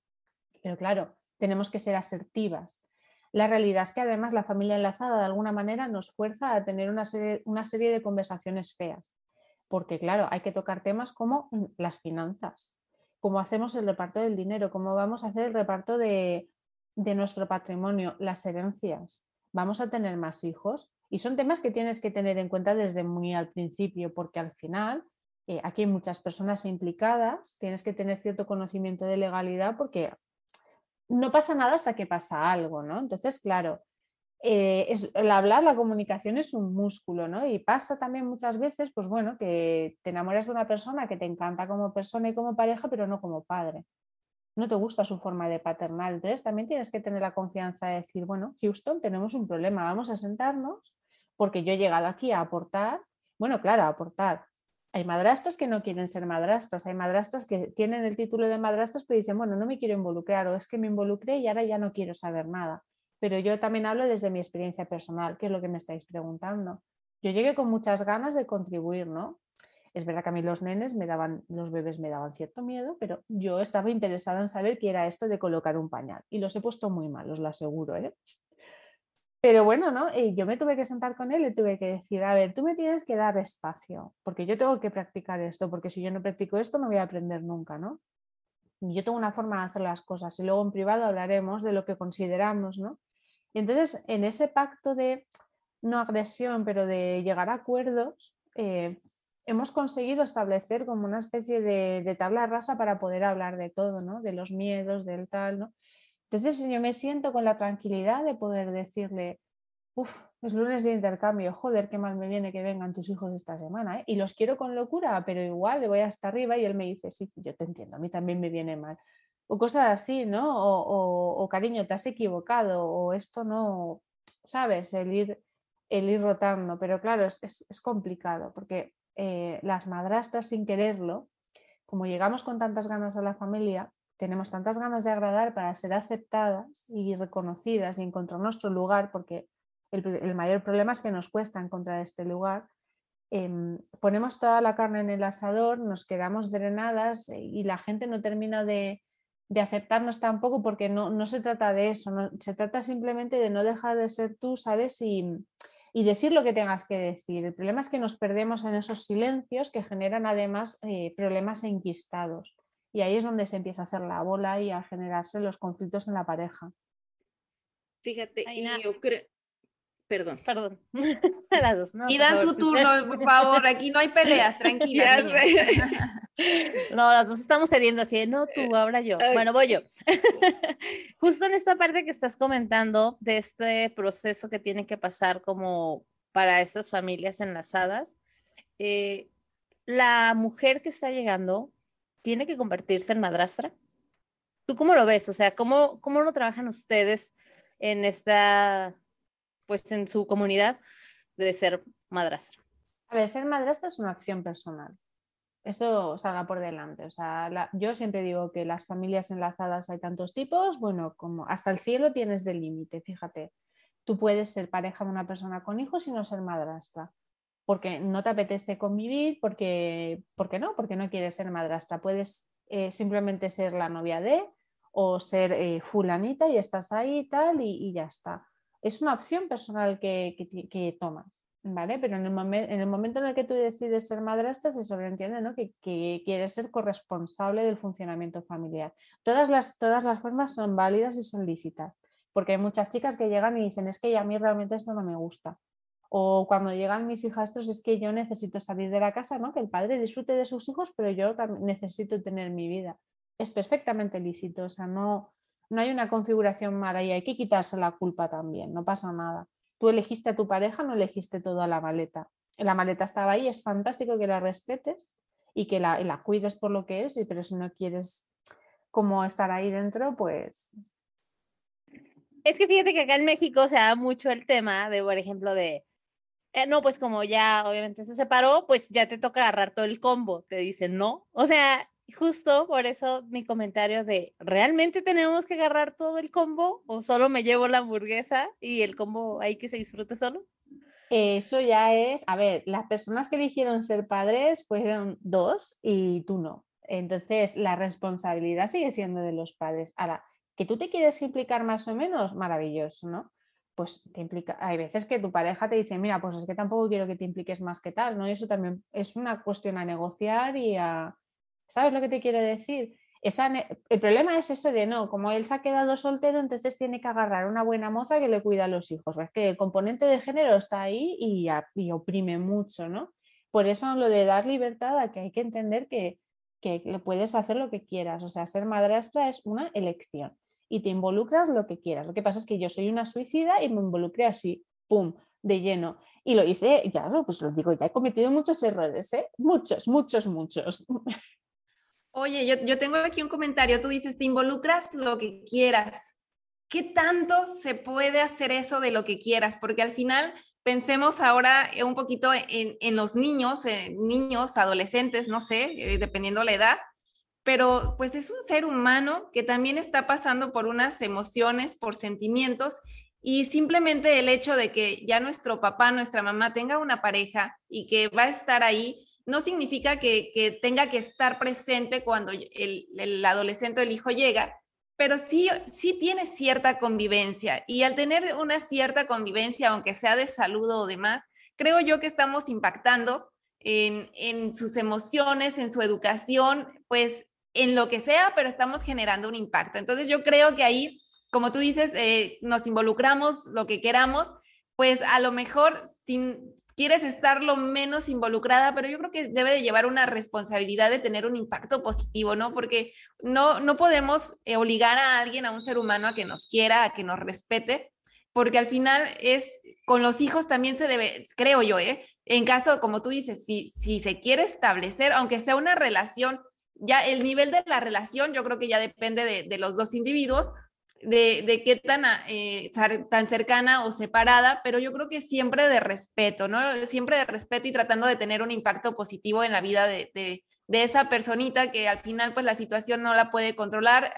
pero claro, tenemos que ser asertivas. La realidad es que además la familia enlazada de alguna manera nos fuerza a tener una serie, una serie de conversaciones feas, porque claro, hay que tocar temas como las finanzas, cómo hacemos el reparto del dinero, cómo vamos a hacer el reparto de, nuestro patrimonio, las herencias. ¿Vamos a tener más hijos? Y son temas que tienes que tener en cuenta desde muy al principio, porque al final eh, aquí hay muchas personas implicadas, tienes que tener cierto conocimiento de legalidad porque no pasa nada hasta que pasa algo, ¿no? Entonces, claro, eh, es, el hablar, la comunicación es un músculo, ¿no? Y pasa también muchas veces, pues bueno, que te enamoras de una persona que te encanta como persona y como pareja, pero no como padre. No te gusta su forma de paternal. Entonces también tienes que tener la confianza de decir, bueno, Houston, tenemos un problema, vamos a sentarnos porque yo he llegado aquí a aportar. Bueno, claro, a aportar. Hay madrastras que no quieren ser madrastras, hay madrastras que tienen el título de madrastras pero dicen, bueno, no me quiero involucrar o es que me involucré y ahora ya no quiero saber nada pero yo también hablo desde mi experiencia personal, que es lo que me estáis preguntando. Yo llegué con muchas ganas de contribuir, ¿no? Es verdad que a mí los nenes me daban, los bebés me daban cierto miedo, pero yo estaba interesada en saber qué era esto de colocar un pañal. Y los he puesto muy mal, os lo aseguro, ¿eh? Pero bueno, ¿no? Y yo me tuve que sentar con él y tuve que decir, a ver, tú me tienes que dar espacio, porque yo tengo que practicar esto, porque si yo no practico esto no voy a aprender nunca, ¿no? yo tengo una forma de hacer las cosas y luego en privado hablaremos de lo que consideramos, ¿no? Y entonces, en ese pacto de no agresión, pero de llegar a acuerdos, eh, hemos conseguido establecer como una especie de, tabla rasa para poder hablar de todo, ¿no? De los miedos, del tal, ¿no? Entonces yo me siento con la tranquilidad de poder decirle, uff, es lunes de intercambio, joder, qué mal me viene que vengan tus hijos esta semana, ¿eh? Y los quiero con locura, pero igual le voy hasta arriba y él me dice, sí, sí, yo te entiendo, a mí también me viene mal o cosas así, ¿no? O, cariño, te has equivocado, o esto no, ¿sabes? El ir, el ir rotando, pero claro, es, complicado porque eh, las madrastras sin quererlo, como llegamos con tantas ganas a la familia, tenemos tantas ganas de agradar para ser aceptadas y reconocidas y encontrar nuestro lugar, porque el, mayor problema es que nos cuesta encontrar este lugar. Em, ponemos toda la carne en el asador, nos quedamos drenadas y la gente no termina de, de aceptarnos tampoco, porque no, se trata de eso, se trata simplemente de no dejar de ser tú, ¿sabes? Y, decir lo que tengas que decir. El problema es que nos perdemos en esos silencios que generan además eh, problemas enquistados. Y ahí es donde se empieza a hacer la bola y a generarse los conflictos en la pareja. Fíjate, y yo creo, Perdón. Perdón. <laughs> y dan su turno, por favor. Aquí no hay peleas, tranquila. <laughs> no, las dos estamos cediendo así, no tú, ahora yo. Bueno, voy yo. <laughs> Justo en esta parte que estás comentando de este proceso que tiene que pasar como para estas familias enlazadas, eh, la mujer que está llegando tiene que convertirse en madrastra. ¿Tú cómo lo ves? O sea, ¿cómo, cómo lo trabajan ustedes en esta pues en su comunidad de ser madrastra. A ver, ser madrastra es una acción personal. Esto salga por delante. O sea, yo siempre digo que las familias enlazadas hay tantos tipos, bueno, como hasta el cielo tienes del límite, fíjate. Tú puedes ser pareja de una persona con hijos y no ser madrastra, porque no te apetece convivir, porque, porque no, porque no quieres ser madrastra. Puedes eh, simplemente ser la novia de o ser eh, fulanita y estás ahí y tal y ya está es una opción personal que, tomas, ¿vale? Pero en el, en el, momento en el que tú decides ser madrastra se sobreentiende ¿no? que, quieres ser corresponsable del funcionamiento familiar. Todas las, todas las formas son válidas y son lícitas, porque hay muchas chicas que llegan y dicen, es que a mí realmente esto no me gusta. O cuando llegan mis hijastros es que yo necesito salir de la casa, ¿no? que el padre disfrute de sus hijos, pero yo necesito tener mi vida. Es perfectamente lícito, o sea, no, no hay una configuración mala y hay que quitarse la culpa también, no pasa nada. Tú elegiste a tu pareja, no elegiste toda la maleta. La maleta estaba ahí, es fantástico que la respetes y que la, la cuides por lo que es, pero si no quieres como estar ahí dentro, pues... Es que fíjate que acá en México se da mucho el tema de, por ejemplo, de Eh, no, pues como ya obviamente se separó, pues ya te toca agarrar todo el combo, te dicen, ¿no? O sea, justo por eso mi comentario de, ¿realmente tenemos que agarrar todo el combo o solo me llevo la hamburguesa y el combo ahí que se disfrute solo? Eso ya es, a ver, las personas que eligieron ser padres fueron dos y tú no. Entonces, la responsabilidad sigue siendo de los padres. Ahora, que tú te quieres implicar más o menos, maravilloso, ¿no? Pues te implica, hay veces que tu pareja te dice, mira, pues es que tampoco quiero que te impliques más que tal, ¿no? Y eso también es una cuestión a negociar y a, ¿sabes lo que te quiero decir? el problema es eso de no, como él se ha quedado soltero, entonces tiene que agarrar una buena moza que le cuida a los hijos. Es que el componente de género está ahí y, oprime mucho, ¿no? Por eso lo de dar libertad a que hay que entender que, que puedes hacer lo que quieras. O sea, ser madrastra es una elección y te involucras lo que quieras. Lo que pasa es que yo soy una suicida y me involucré así, pum, de lleno. Y lo hice, ya, pues lo digo, ya he cometido muchos errores, ¿eh? Muchos, muchos, muchos. <laughs> Oye, yo, tengo aquí un comentario. Tú dices, te involucras lo que quieras. ¿Qué tanto se puede hacer eso de lo que quieras? Porque al final pensemos ahora eh, un poquito en, los niños, eh, niños, adolescentes, no sé, eh, dependiendo la edad, pero pues es un ser humano que también está pasando por unas emociones, por sentimientos y simplemente el hecho de que ya nuestro papá, nuestra mamá tenga una pareja y que va a estar ahí no significa que, tenga que estar presente cuando el, adolescente o el hijo llega, pero sí, sí tiene cierta convivencia y al tener una cierta convivencia, aunque sea de salud o demás, creo yo que estamos impactando en, sus emociones, en su educación, pues en lo que sea, pero estamos generando un impacto. Entonces yo creo que ahí, como tú dices, eh, nos involucramos lo que queramos, pues a lo mejor sin, quieres estar lo menos involucrada, pero yo creo que debe de llevar una responsabilidad de tener un impacto positivo, ¿no? Porque no, no podemos eh, obligar a alguien, a un ser humano, a que nos quiera, a que nos respete, porque al final es, con los hijos también se debe, creo yo, ¿eh? En caso, como tú dices, si, si se quiere establecer, aunque sea una relación, ya el nivel de la relación yo creo que ya depende de, de los dos individuos, de, qué tan, eh, tan cercana o separada, pero yo creo que siempre de respeto, ¿no? Siempre de respeto y tratando de tener un impacto positivo en la vida de, esa personita que al final pues la situación no la puede controlar,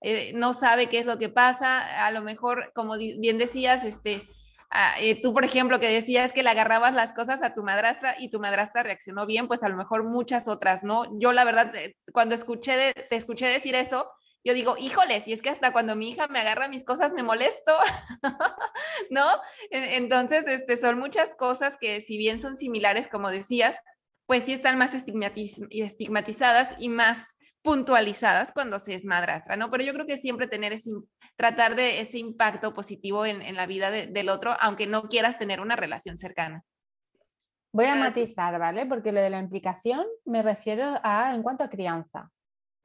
eh, no sabe qué es lo que pasa, a lo mejor, como bien decías, este, ah, eh, tú por ejemplo que decías que le agarrabas las cosas a tu madrastra y tu madrastra reaccionó bien, pues a lo mejor muchas otras, ¿no? Yo la verdad, cuando escuché te escuché decir eso, yo digo, híjoles, y es que hasta cuando mi hija me agarra mis cosas me molesto, <laughs> ¿no? Entonces, este, son muchas cosas que si bien son similares, como decías, pues sí están más estigmatizadas y más puntualizadas cuando se es madrastra, ¿no? Pero yo creo que siempre tener ese, tratar de ese impacto positivo en, la vida del otro, aunque no quieras tener una relación cercana. Voy a matizar, ¿vale? Porque lo de la implicación me refiero a en cuanto a crianza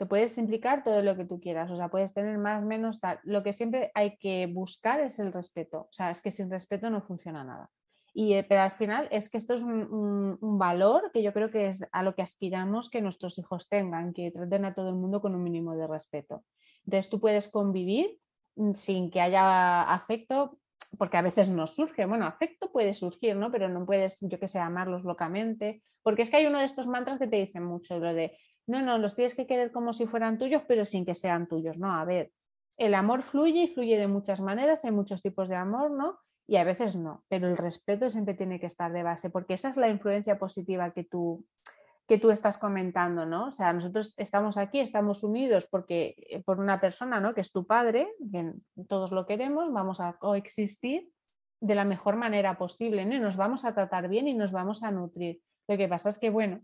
te puedes implicar todo lo que tú quieras, o sea, puedes tener más, menos, tal. Lo que siempre hay que buscar es el respeto, o sea, es que sin respeto no funciona nada. Y, eh, pero al final es que esto es un, valor que yo creo que es a lo que aspiramos que nuestros hijos tengan, que traten a todo el mundo con un mínimo de respeto. Entonces tú puedes convivir mm, sin que haya afecto, porque a veces no surge, bueno, afecto puede surgir, ¿no? Pero no puedes, yo que sé, amarlos locamente, porque es que hay uno de estos mantras que te dicen mucho, lo de no, no, los tienes que querer como si fueran tuyos, pero sin que sean tuyos, ¿no? A ver, el amor fluye y fluye de muchas maneras, hay muchos tipos de amor, ¿no? Y a veces no, pero el respeto siempre tiene que estar de base, porque esa es la influencia positiva que tú, que tú estás comentando, ¿no? O sea, nosotros estamos aquí, estamos unidos porque eh, por una persona, ¿no? Que es tu padre, que todos lo queremos, vamos a coexistir de la mejor manera posible, ¿no? Y nos vamos a tratar bien y nos vamos a nutrir. Lo que pasa es que, bueno,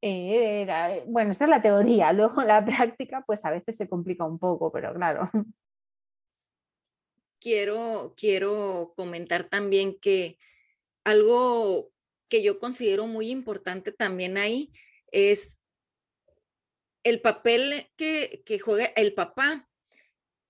eh, bueno, esta es la teoría, luego la práctica pues a veces se complica un poco, pero claro. Quiero, quiero comentar también que algo que yo considero muy importante también ahí es el papel que, que juega el papá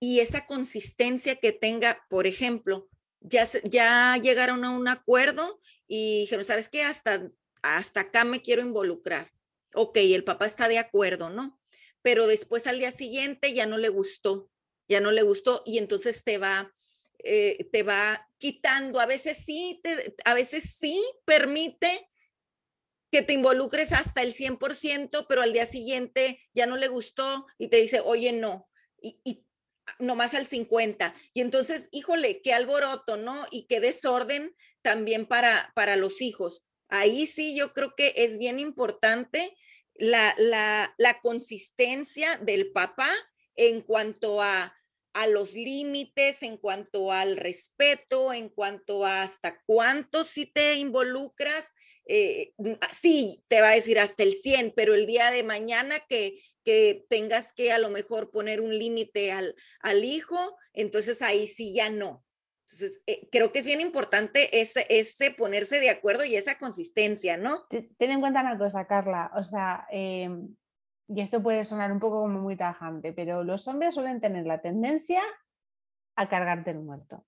y esa consistencia que tenga, por ejemplo, ya, ya llegaron a un acuerdo y dijeron, ¿sabes qué? Hasta, hasta acá me quiero involucrar ok, el papá está de acuerdo, ¿no? Pero después al día siguiente ya no le gustó, ya no le gustó y entonces te va, eh, te va quitando, a veces sí, te, a veces sí permite que te involucres hasta el 100%, pero al día siguiente ya no le gustó y te dice, oye, no, y, y nomás al 50. Y entonces, híjole, qué alboroto, ¿no? Y qué desorden también para, para los hijos. Ahí sí yo creo que es bien importante la, la, consistencia del papá en cuanto a, a los límites, en cuanto al respeto, en cuanto a hasta cuánto si te involucras. Eh, sí, te va a decir hasta el 100, pero el día de mañana que, que tengas que a lo mejor poner un límite al, al hijo, entonces ahí sí ya no. Entonces, eh, creo que es bien importante ese, ese ponerse de acuerdo y esa consistencia, ¿no? Ten en cuenta una cosa, Carla, o sea, eh, y esto puede sonar un poco como muy tajante, pero los hombres suelen tener la tendencia a cargarte el muerto.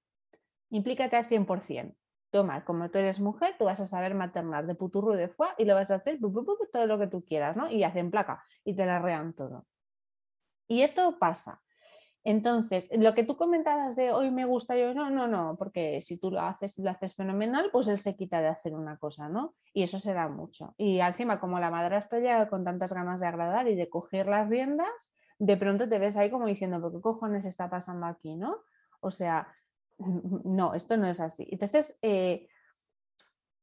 Implícate al 100%. Toma, como tú eres mujer, tú vas a saber maternar de puturro de fuá y lo vas a hacer todo lo que tú quieras, ¿no? Y hacen placa y te la rean todo. Y esto pasa. Entonces, lo que tú comentabas de hoy me gusta, yo no, no, no, porque si tú lo haces, lo haces fenomenal, pues él se quita de hacer una cosa, ¿no? Y eso se da mucho. Y encima, como la madrastra ya con tantas ganas de agradar y de coger las riendas, de pronto te ves ahí como diciendo, ¿pero qué cojones está pasando aquí, no? O sea, <laughs> no, esto no es así. Entonces, eh,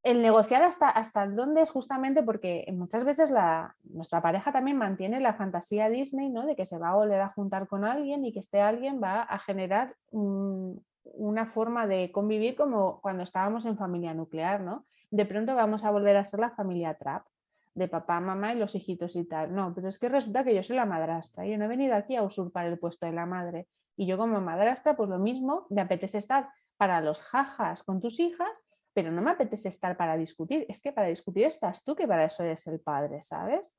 el negociar hasta, hasta dónde es justamente porque muchas veces la, nuestra pareja también mantiene la fantasía Disney, ¿no? De que se va a volver a juntar con alguien y que este alguien va a generar una forma de convivir como cuando estábamos en familia nuclear, ¿no? De pronto vamos a volver a ser la familia trap de papá, mamá y los hijitos y tal. No, pero es que resulta que yo soy la madrastra. Yo no he venido aquí a usurpar el puesto de la madre. Y yo como madrastra, pues lo mismo, me apetece estar para los jajas con tus hijas pero no me apetece estar para discutir. Es que para discutir estás tú, que para eso eres el padre, ¿sabes?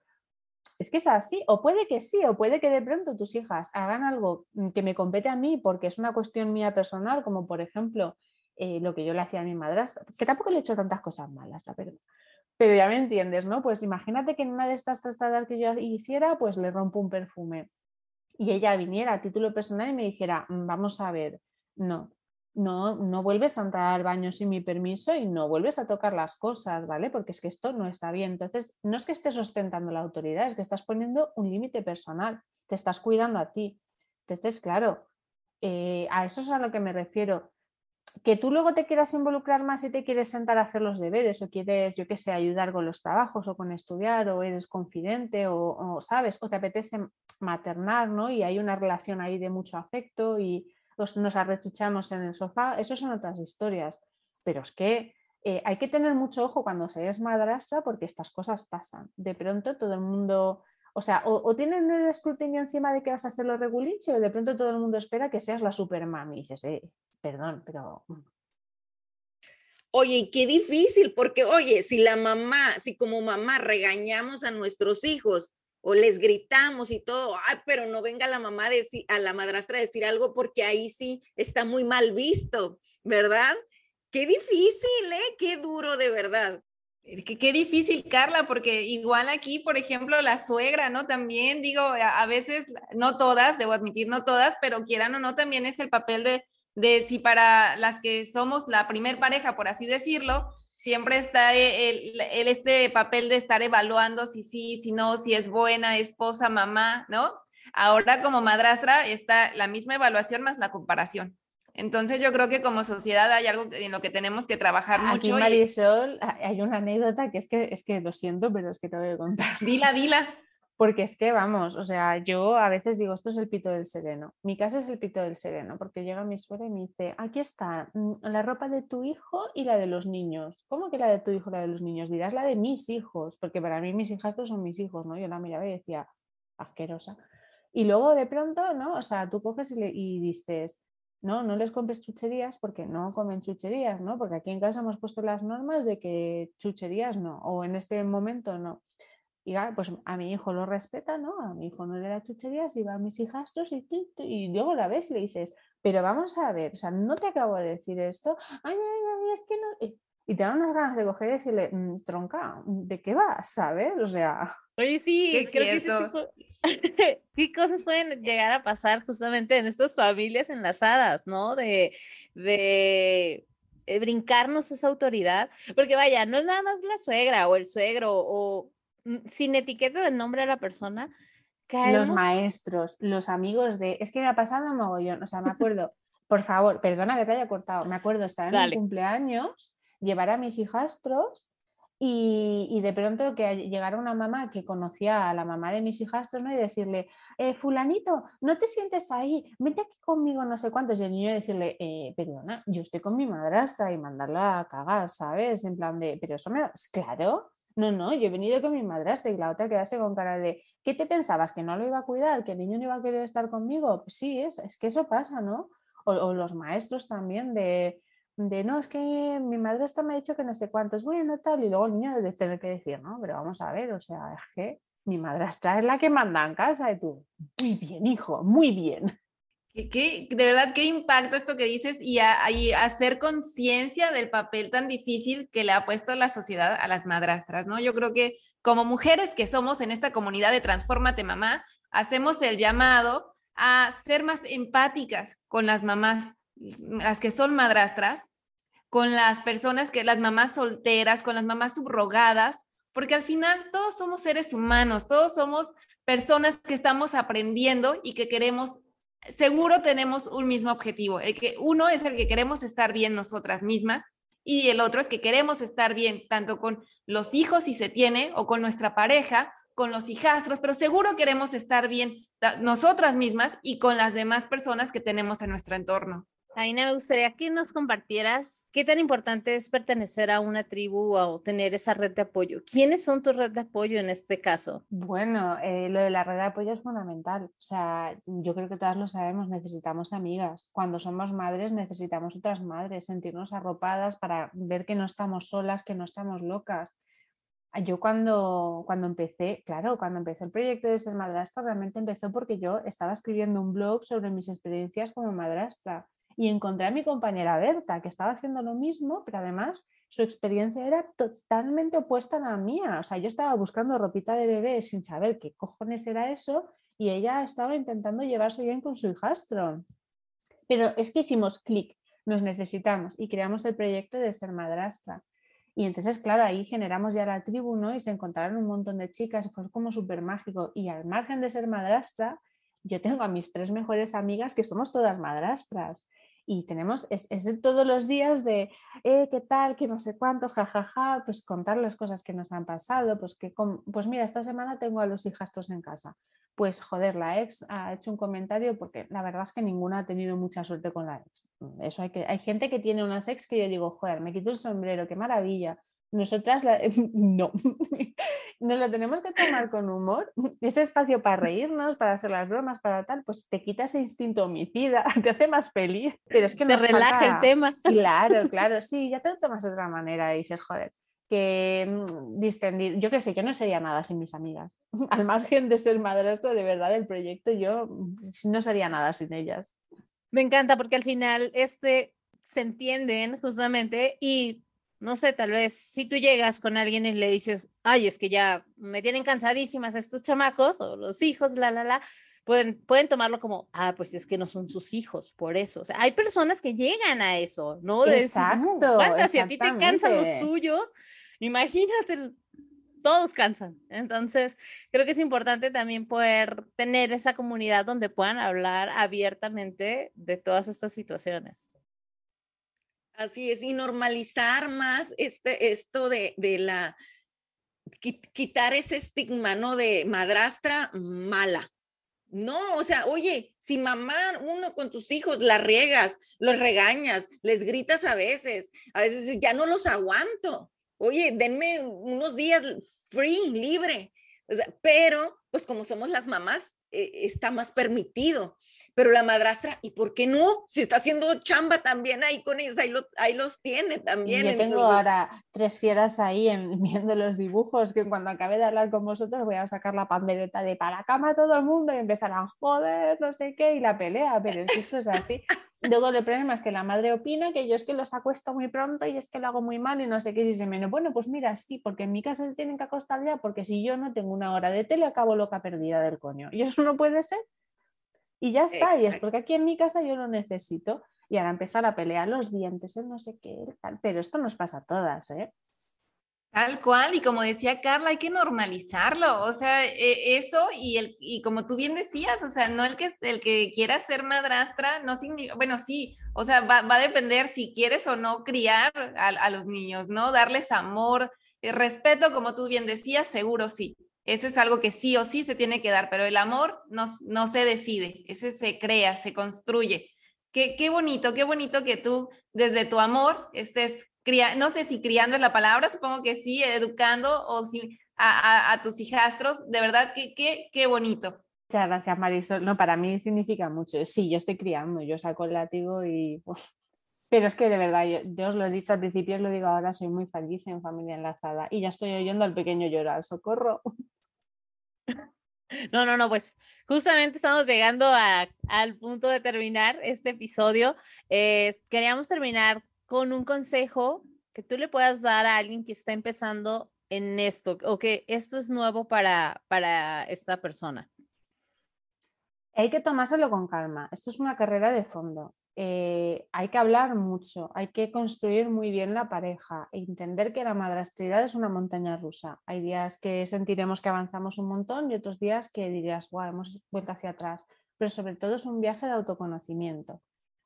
Es que es así, o puede que sí, o puede que de pronto tus hijas hagan algo que me compete a mí porque es una cuestión mía personal, como por ejemplo eh, lo que yo le hacía a mi madrastra, que tampoco le he hecho tantas cosas malas, la verdad. Pero ya me entiendes, ¿no? Pues imagínate que en una de estas trastadas que yo hiciera, pues le rompo un perfume y ella viniera a título personal y me dijera, mm, vamos a ver, no, no, no vuelves a entrar al baño sin mi permiso y no vuelves a tocar las cosas, ¿vale? Porque es que esto no está bien. Entonces, no es que estés ostentando la autoridad, es que estás poniendo un límite personal, te estás cuidando a ti. Entonces, claro, eh, a eso es a lo que me refiero. Que tú luego te quieras involucrar más y te quieres sentar a hacer los deberes o quieres, yo qué sé, ayudar con los trabajos o con estudiar o eres confidente o, o sabes, o te apetece maternar, ¿no? Y hay una relación ahí de mucho afecto y, nos arrechuchamos en el sofá, eso son otras historias. Pero es que eh, hay que tener mucho ojo cuando se es madrastra porque estas cosas pasan. De pronto todo el mundo, o sea, o, tienen el escrutinio encima de que vas a hacer lo regulinche o de pronto todo el mundo espera que seas la supermami y dices, eh, perdón, pero... Mm". Oye, qué difícil, porque oye, si la mamá, si como mamá regañamos a nuestros hijos o les gritamos y todo, ay, pero no venga la mamá a la madrastra a decir algo porque ahí sí está muy mal visto, ¿verdad? Qué difícil, ¿eh? Qué duro de verdad. Qué, qué difícil, Carla, porque igual aquí, por ejemplo, la suegra, ¿no? También digo, a, a, veces, no todas, debo admitir, no todas, pero quieran o no, también es el papel de, de si para las que somos la primer pareja, por así decirlo, siempre está el, este papel de estar evaluando si sí, si no, si es buena esposa, mamá, ¿no? Ahora como madrastra está la misma evaluación más la comparación. Entonces yo creo que como sociedad hay algo en lo que tenemos que trabajar Aquí, mucho. Marisol, hay una anécdota que es que es que lo siento, pero es que te voy a contar. Dila, dila. Porque es que, vamos, o sea, yo a veces digo, esto es el pito del sereno. Mi casa es el pito del sereno, porque llega mi suegra y me dice, aquí está mm, la ropa de tu hijo y la de los niños. ¿Cómo que la de tu hijo y la de los niños? Dirás la de mis hijos, porque para mí mis hijas son mis hijos, ¿no? Yo la miraba y decía, asquerosa. Y luego de pronto, ¿no? O sea, tú coges y, le, y dices, no, no les compres chucherías porque no comen chucherías, ¿no? Porque aquí en casa hemos puesto las normas de que chucherías no, o en este momento no. Y pues a mi hijo lo respeta, ¿no? A mi hijo no le da chucherías y va a mis hijastros y, y luego la ves y le dices, pero vamos a ver, o sea, no te acabo de decir esto, ay, ay, ay, es que no... y te dan unas ganas de coger y decirle, "Mm, tronca, ¿de qué vas? ¿Sabes? O sea, Oye, sí, <laughs> Es creo que cierto. tipo- <laughs> ¿Qué cosas pueden llegar a pasar justamente en estas familias enlazadas, ¿no? De, de eh, brincarnos esa autoridad, porque vaya, no es nada más la suegra o el suegro o sin etiqueta del nombre de la persona, los caemos maestros, los amigos de... Es que me ha pasado un mogollón, o sea, me acuerdo, por favor, perdona que te haya cortado, me acuerdo estar en Dale. un cumpleaños, llevar a mis hijastros y, y de pronto que llegara una mamá que conocía a la mamá de mis hijastros ¿no? y decirle, eh, fulanito, no te sientes ahí, vente aquí conmigo, no sé cuántos, y el niño decirle, eh, perdona, yo estoy con mi madrastra y mandarla a cagar, ¿sabes? En plan de, pero eso me... Claro, no, no, yo he venido con mi madrastra y la otra quedarse con cara de, ¿qué te pensabas? ¿Que no lo iba a cuidar? ¿Que el niño no iba a querer estar conmigo? Pues sí, es, es que eso pasa, ¿no? O, o los maestros también de, de, no, es que mi madrastra me ha dicho que no sé cuántos, bueno, tal, y luego el niño de tener que decir, no, pero vamos a ver, o sea, es que mi madrastra es la que manda en casa y tú, muy bien, hijo, muy bien. Que- de verdad, qué impacto esto que dices y, a- y hacer conciencia del papel tan difícil que le ha puesto la sociedad a las madrastras, ¿no? Yo creo que como mujeres que somos en esta comunidad de Transfórmate Mamá, hacemos el llamado a ser más empáticas con las mamás, las que son madrastras, con las personas que, las mamás solteras, con las mamás subrogadas, porque al final todos somos seres humanos, todos somos personas que estamos aprendiendo y que queremos seguro tenemos un mismo objetivo. El que uno es el que queremos estar bien nosotras mismas y el otro es que queremos estar bien tanto con los hijos si se tiene o con nuestra pareja, con los hijastros, pero seguro queremos estar bien nosotras mismas y con las demás personas que tenemos en nuestro entorno. Aina, me gustaría que nos compartieras qué tan importante es pertenecer a una tribu o tener esa red de apoyo. ¿Quiénes son tu red de apoyo en este caso? Bueno, eh, lo de la red de apoyo es fundamental. O sea, yo creo que todas lo sabemos, necesitamos amigas. Cuando somos madres necesitamos otras madres, sentirnos arropadas para ver que no estamos solas, que no estamos locas. Ah, Yo cuando, cuando empecé, claro, cuando empezó el proyecto de ser madrastra, realmente empezó porque yo estaba escribiendo un blog sobre mis experiencias como madrastra y encontré a mi compañera Berta, que estaba haciendo lo mismo, pero además su experiencia era totalmente opuesta a la mía. O sea, yo estaba buscando ropita de bebé sin saber qué cojones era eso y ella estaba intentando llevarse bien con su hijastro. Pero es que hicimos clic, nos necesitamos y creamos el proyecto de ser madrastra. Y entonces, claro, ahí generamos ya la tribu, ¿no? Y se encontraron un montón de chicas, fue como súper mágico. Y al margen de ser madrastra, yo tengo a mis tres mejores amigas que somos todas madrastras. Y tenemos, es, es todos los días de, eh, ¿qué tal? Que no sé cuántos, jajaja, pues contar las cosas que nos han pasado, pues que, pues mira, esta semana tengo a los hijastros en casa. Pues joder, la ex ha hecho un comentario porque la verdad es que ninguna ha tenido mucha suerte con la ex. Eso hay que, hay gente que tiene unas ex que yo digo, joder, me quito el sombrero, qué maravilla. Nosotras la- <laughs> no, <laughs> nos lo tenemos que tomar con humor. Ese espacio para reírnos, para hacer las bromas, para tal, pues te quita ese instinto homicida, <laughs> te hace más feliz. Pero es que Te relaja el tema. Claro, claro, sí, ya te lo tomas de otra manera y dices, joder, que mm, distendir, yo qué sé, yo no sería nada sin mis amigas. Al margen de ser madrastro, de verdad, del proyecto, yo mm, no sería nada sin ellas. Me encanta porque al final este se entienden justamente y no sé, tal vez si tú llegas con alguien y le dices, ay, es que ya me tienen cansadísimas estos chamacos o los hijos, la, la, la, pueden, pueden tomarlo como, ah, pues es que no son sus hijos, por eso. O sea, hay personas que llegan a eso, ¿no? De decir, "No, Exacto, aguanta, si a ti te cansan los tuyos, imagínate, todos cansan. Entonces, creo que es importante también poder tener esa comunidad donde puedan hablar abiertamente de todas estas situaciones. Así es, y normalizar más este, esto de, de la, qui- quitar ese estigma, ¿no? De madrastra mala. No, o sea, oye, si mamá, uno con tus hijos, la riegas, los regañas, les gritas a veces, a veces ya no los aguanto. Oye, denme unos días free, libre. Pero, pues como somos las mamás, eh, está más permitido. Pero la madrastra, ¿y por qué no? Si está haciendo chamba también ahí con ellos, ahí, lo- ahí los tiene también. Yo tengo entonces- ahora tres fieras ahí en- <laughs> viendo los dibujos que cuando acabe de hablar con vosotros voy a sacar la pandereta de para cama todo el mundo y empezar a joder, no sé qué, y la pelea, pero esto es así. <laughs> Luego el problema es que la madre opina que yo es que los acuesto muy pronto y es que lo hago muy mal y no sé qué. Y dice, bueno, pues mira, sí, porque en mi casa se tienen que acostar ya, porque si yo no tengo una hora de tele, acabo loca perdida del coño. Y eso no puede ser. Y ya está, y es porque aquí en mi casa yo lo necesito. Y ahora empezar a pelear los dientes, no sé qué, tal. Pero esto nos pasa a todas, ¿eh? Tal cual, y como decía Carla, hay que normalizarlo, o sea, e, eso y, el, y como tú bien decías, o sea, no el que, el que quiera ser madrastra, no significa, bueno, sí, o sea, va, a depender si quieres o no criar a, los niños, ¿no? Darles amor, eh, respeto, como tú bien decías, seguro sí. Eso es algo que sí o sí se tiene que dar, pero el amor no, no se decide, ese se crea, se construye. Qué, qué bonito, qué bonito que tú desde tu amor estés no sé si criando es la palabra, supongo que sí, educando o si, a, tus hijastros, de verdad, qué, qué, qué bonito. Muchas gracias, Marisol. No, para mí significa mucho. Sí, yo estoy criando, yo saco el látigo y... Pero es que de verdad, yo, os lo he dicho al principio, os lo digo ahora, soy muy feliz en familia enlazada y ya estoy oyendo al pequeño llorar, socorro. No, no, no, pues justamente estamos llegando al punto de terminar este episodio. queríamos terminar con un consejo que tú le puedas dar a alguien que está empezando en esto o que esto es nuevo para, para esta persona? Hay que tomárselo con calma. Esto es una carrera de fondo. Eh, hay que hablar mucho, hay que construir muy bien la pareja e entender que la madrastridad es una montaña rusa. Hay días que sentiremos que avanzamos un montón y otros días que dirías, wow, hemos vuelto hacia atrás. Pero sobre todo es un viaje de autoconocimiento.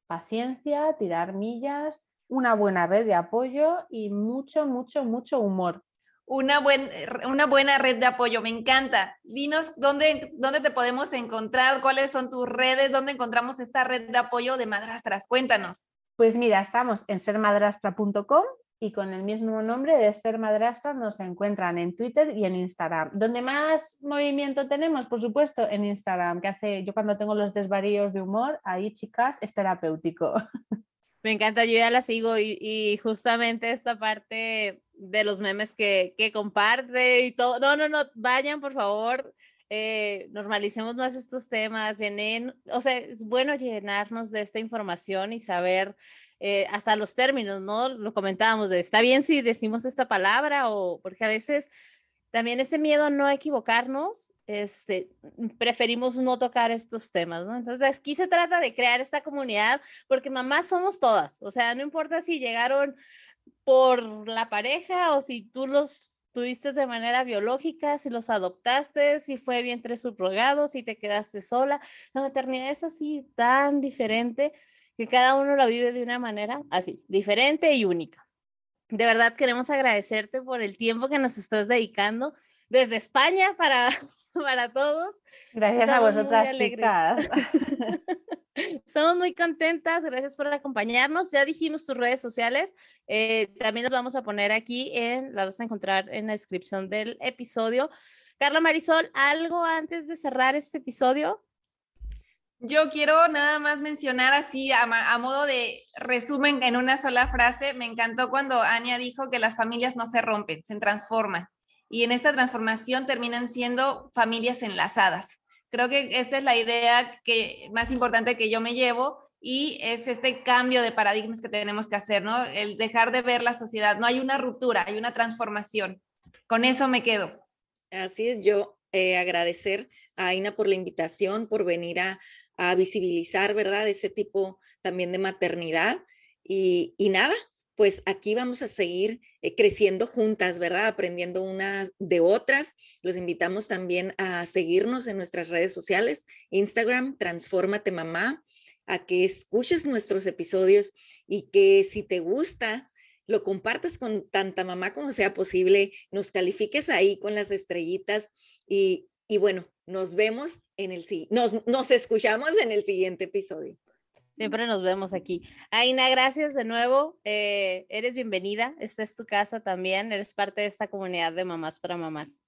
Paciencia, tirar millas una buena red de apoyo y mucho, mucho, mucho humor. Una, buen, una buena red de apoyo, me encanta. Dinos dónde, dónde te podemos encontrar, cuáles son tus redes, dónde encontramos esta red de apoyo de madrastras. Cuéntanos. Pues mira, estamos en sermadrastra.com y con el mismo nombre de Ser Madrastra nos encuentran en Twitter y en Instagram. Donde más movimiento tenemos, por supuesto, en Instagram, que hace yo cuando tengo los desvaríos de humor, ahí chicas, es terapéutico. <laughs> Me encanta, yo ya la sigo y, justamente esta parte de los memes que, que, comparte y todo. No, no, no, vayan por favor, eh, normalicemos más estos temas, llenen, o sea, es bueno llenarnos de esta información y saber eh, hasta los términos, ¿no? Lo comentábamos está bien si decimos esta palabra o porque a veces también este miedo a no equivocarnos, este, preferimos no tocar estos temas, ¿no? Entonces aquí se trata de crear esta comunidad porque mamás somos todas, o sea, no importa si llegaron por la pareja o si tú los tuviste de manera biológica, si los adoptaste, si fue vientre subrogado, si te quedaste sola, la maternidad es así tan diferente que cada uno la vive de una manera así, diferente y única. De verdad queremos agradecerte por el tiempo que nos estás dedicando desde España para, <laughs> para todos. Gracias a vosotras, chicas. <laughs> Estamos muy contentas, gracias por acompañarnos. Ya dijimos tus redes sociales, eh, también las vamos a poner aquí, en, las vas a encontrar en la descripción del episodio. Carla Marisol, ¿algo antes de cerrar este episodio? Yo quiero nada más mencionar así a, modo de resumen en una sola frase. Me encantó cuando Ania dijo que las familias no se rompen, se transforman. Y en esta transformación terminan siendo familias enlazadas. Creo que esta es la idea que, más importante que yo me llevo y es este cambio de paradigmas que tenemos que hacer, ¿no? El dejar de ver la sociedad. No hay una ruptura, hay una transformación. Con eso me quedo. Así es, yo eh, agradecer a Aina por la invitación, por venir a, a visibilizar, ¿verdad? Ese tipo también de maternidad. Y, nada, pues aquí vamos a seguir eh, creciendo juntas, ¿verdad? Aprendiendo unas de otras. Los invitamos también a seguirnos en nuestras redes sociales, Instagram, Transfórmate Mamá, a que escuches nuestros episodios y que si te gusta, lo compartas con tanta mamá como sea posible, nos califiques ahí con las estrellitas y, bueno, nos vemos en el nos, nos escuchamos en el siguiente episodio. Siempre nos vemos aquí. Aina, gracias de nuevo. Eh, eres bienvenida. Esta es tu casa también. Eres parte de esta comunidad de mamás para mamás.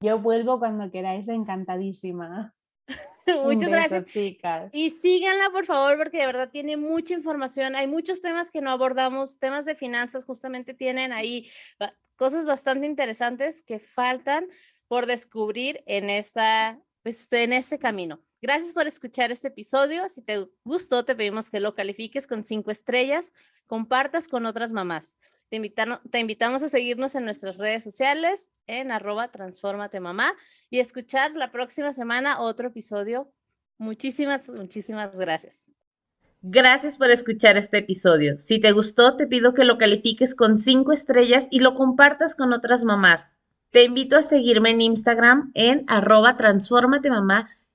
Yo vuelvo cuando queráis, encantadísima. <laughs> Muchas gracias. chicas. Y síganla, por favor, porque de verdad tiene mucha información. Hay muchos temas que no abordamos, temas de finanzas, justamente tienen ahí cosas bastante interesantes que faltan por descubrir en, esta, pues, en este camino. Gracias por escuchar este episodio. Si te gustó, te pedimos que lo califiques con cinco estrellas, compartas con otras mamás. Te, invitamos a seguirnos en nuestras redes sociales en arroba transformate mamá y escuchar la próxima semana otro episodio. Muchísimas, muchísimas gracias. Gracias por escuchar este episodio. Si te gustó, te pido que lo califiques con cinco estrellas y lo compartas con otras mamás. Te invito a seguirme en Instagram en arroba transformate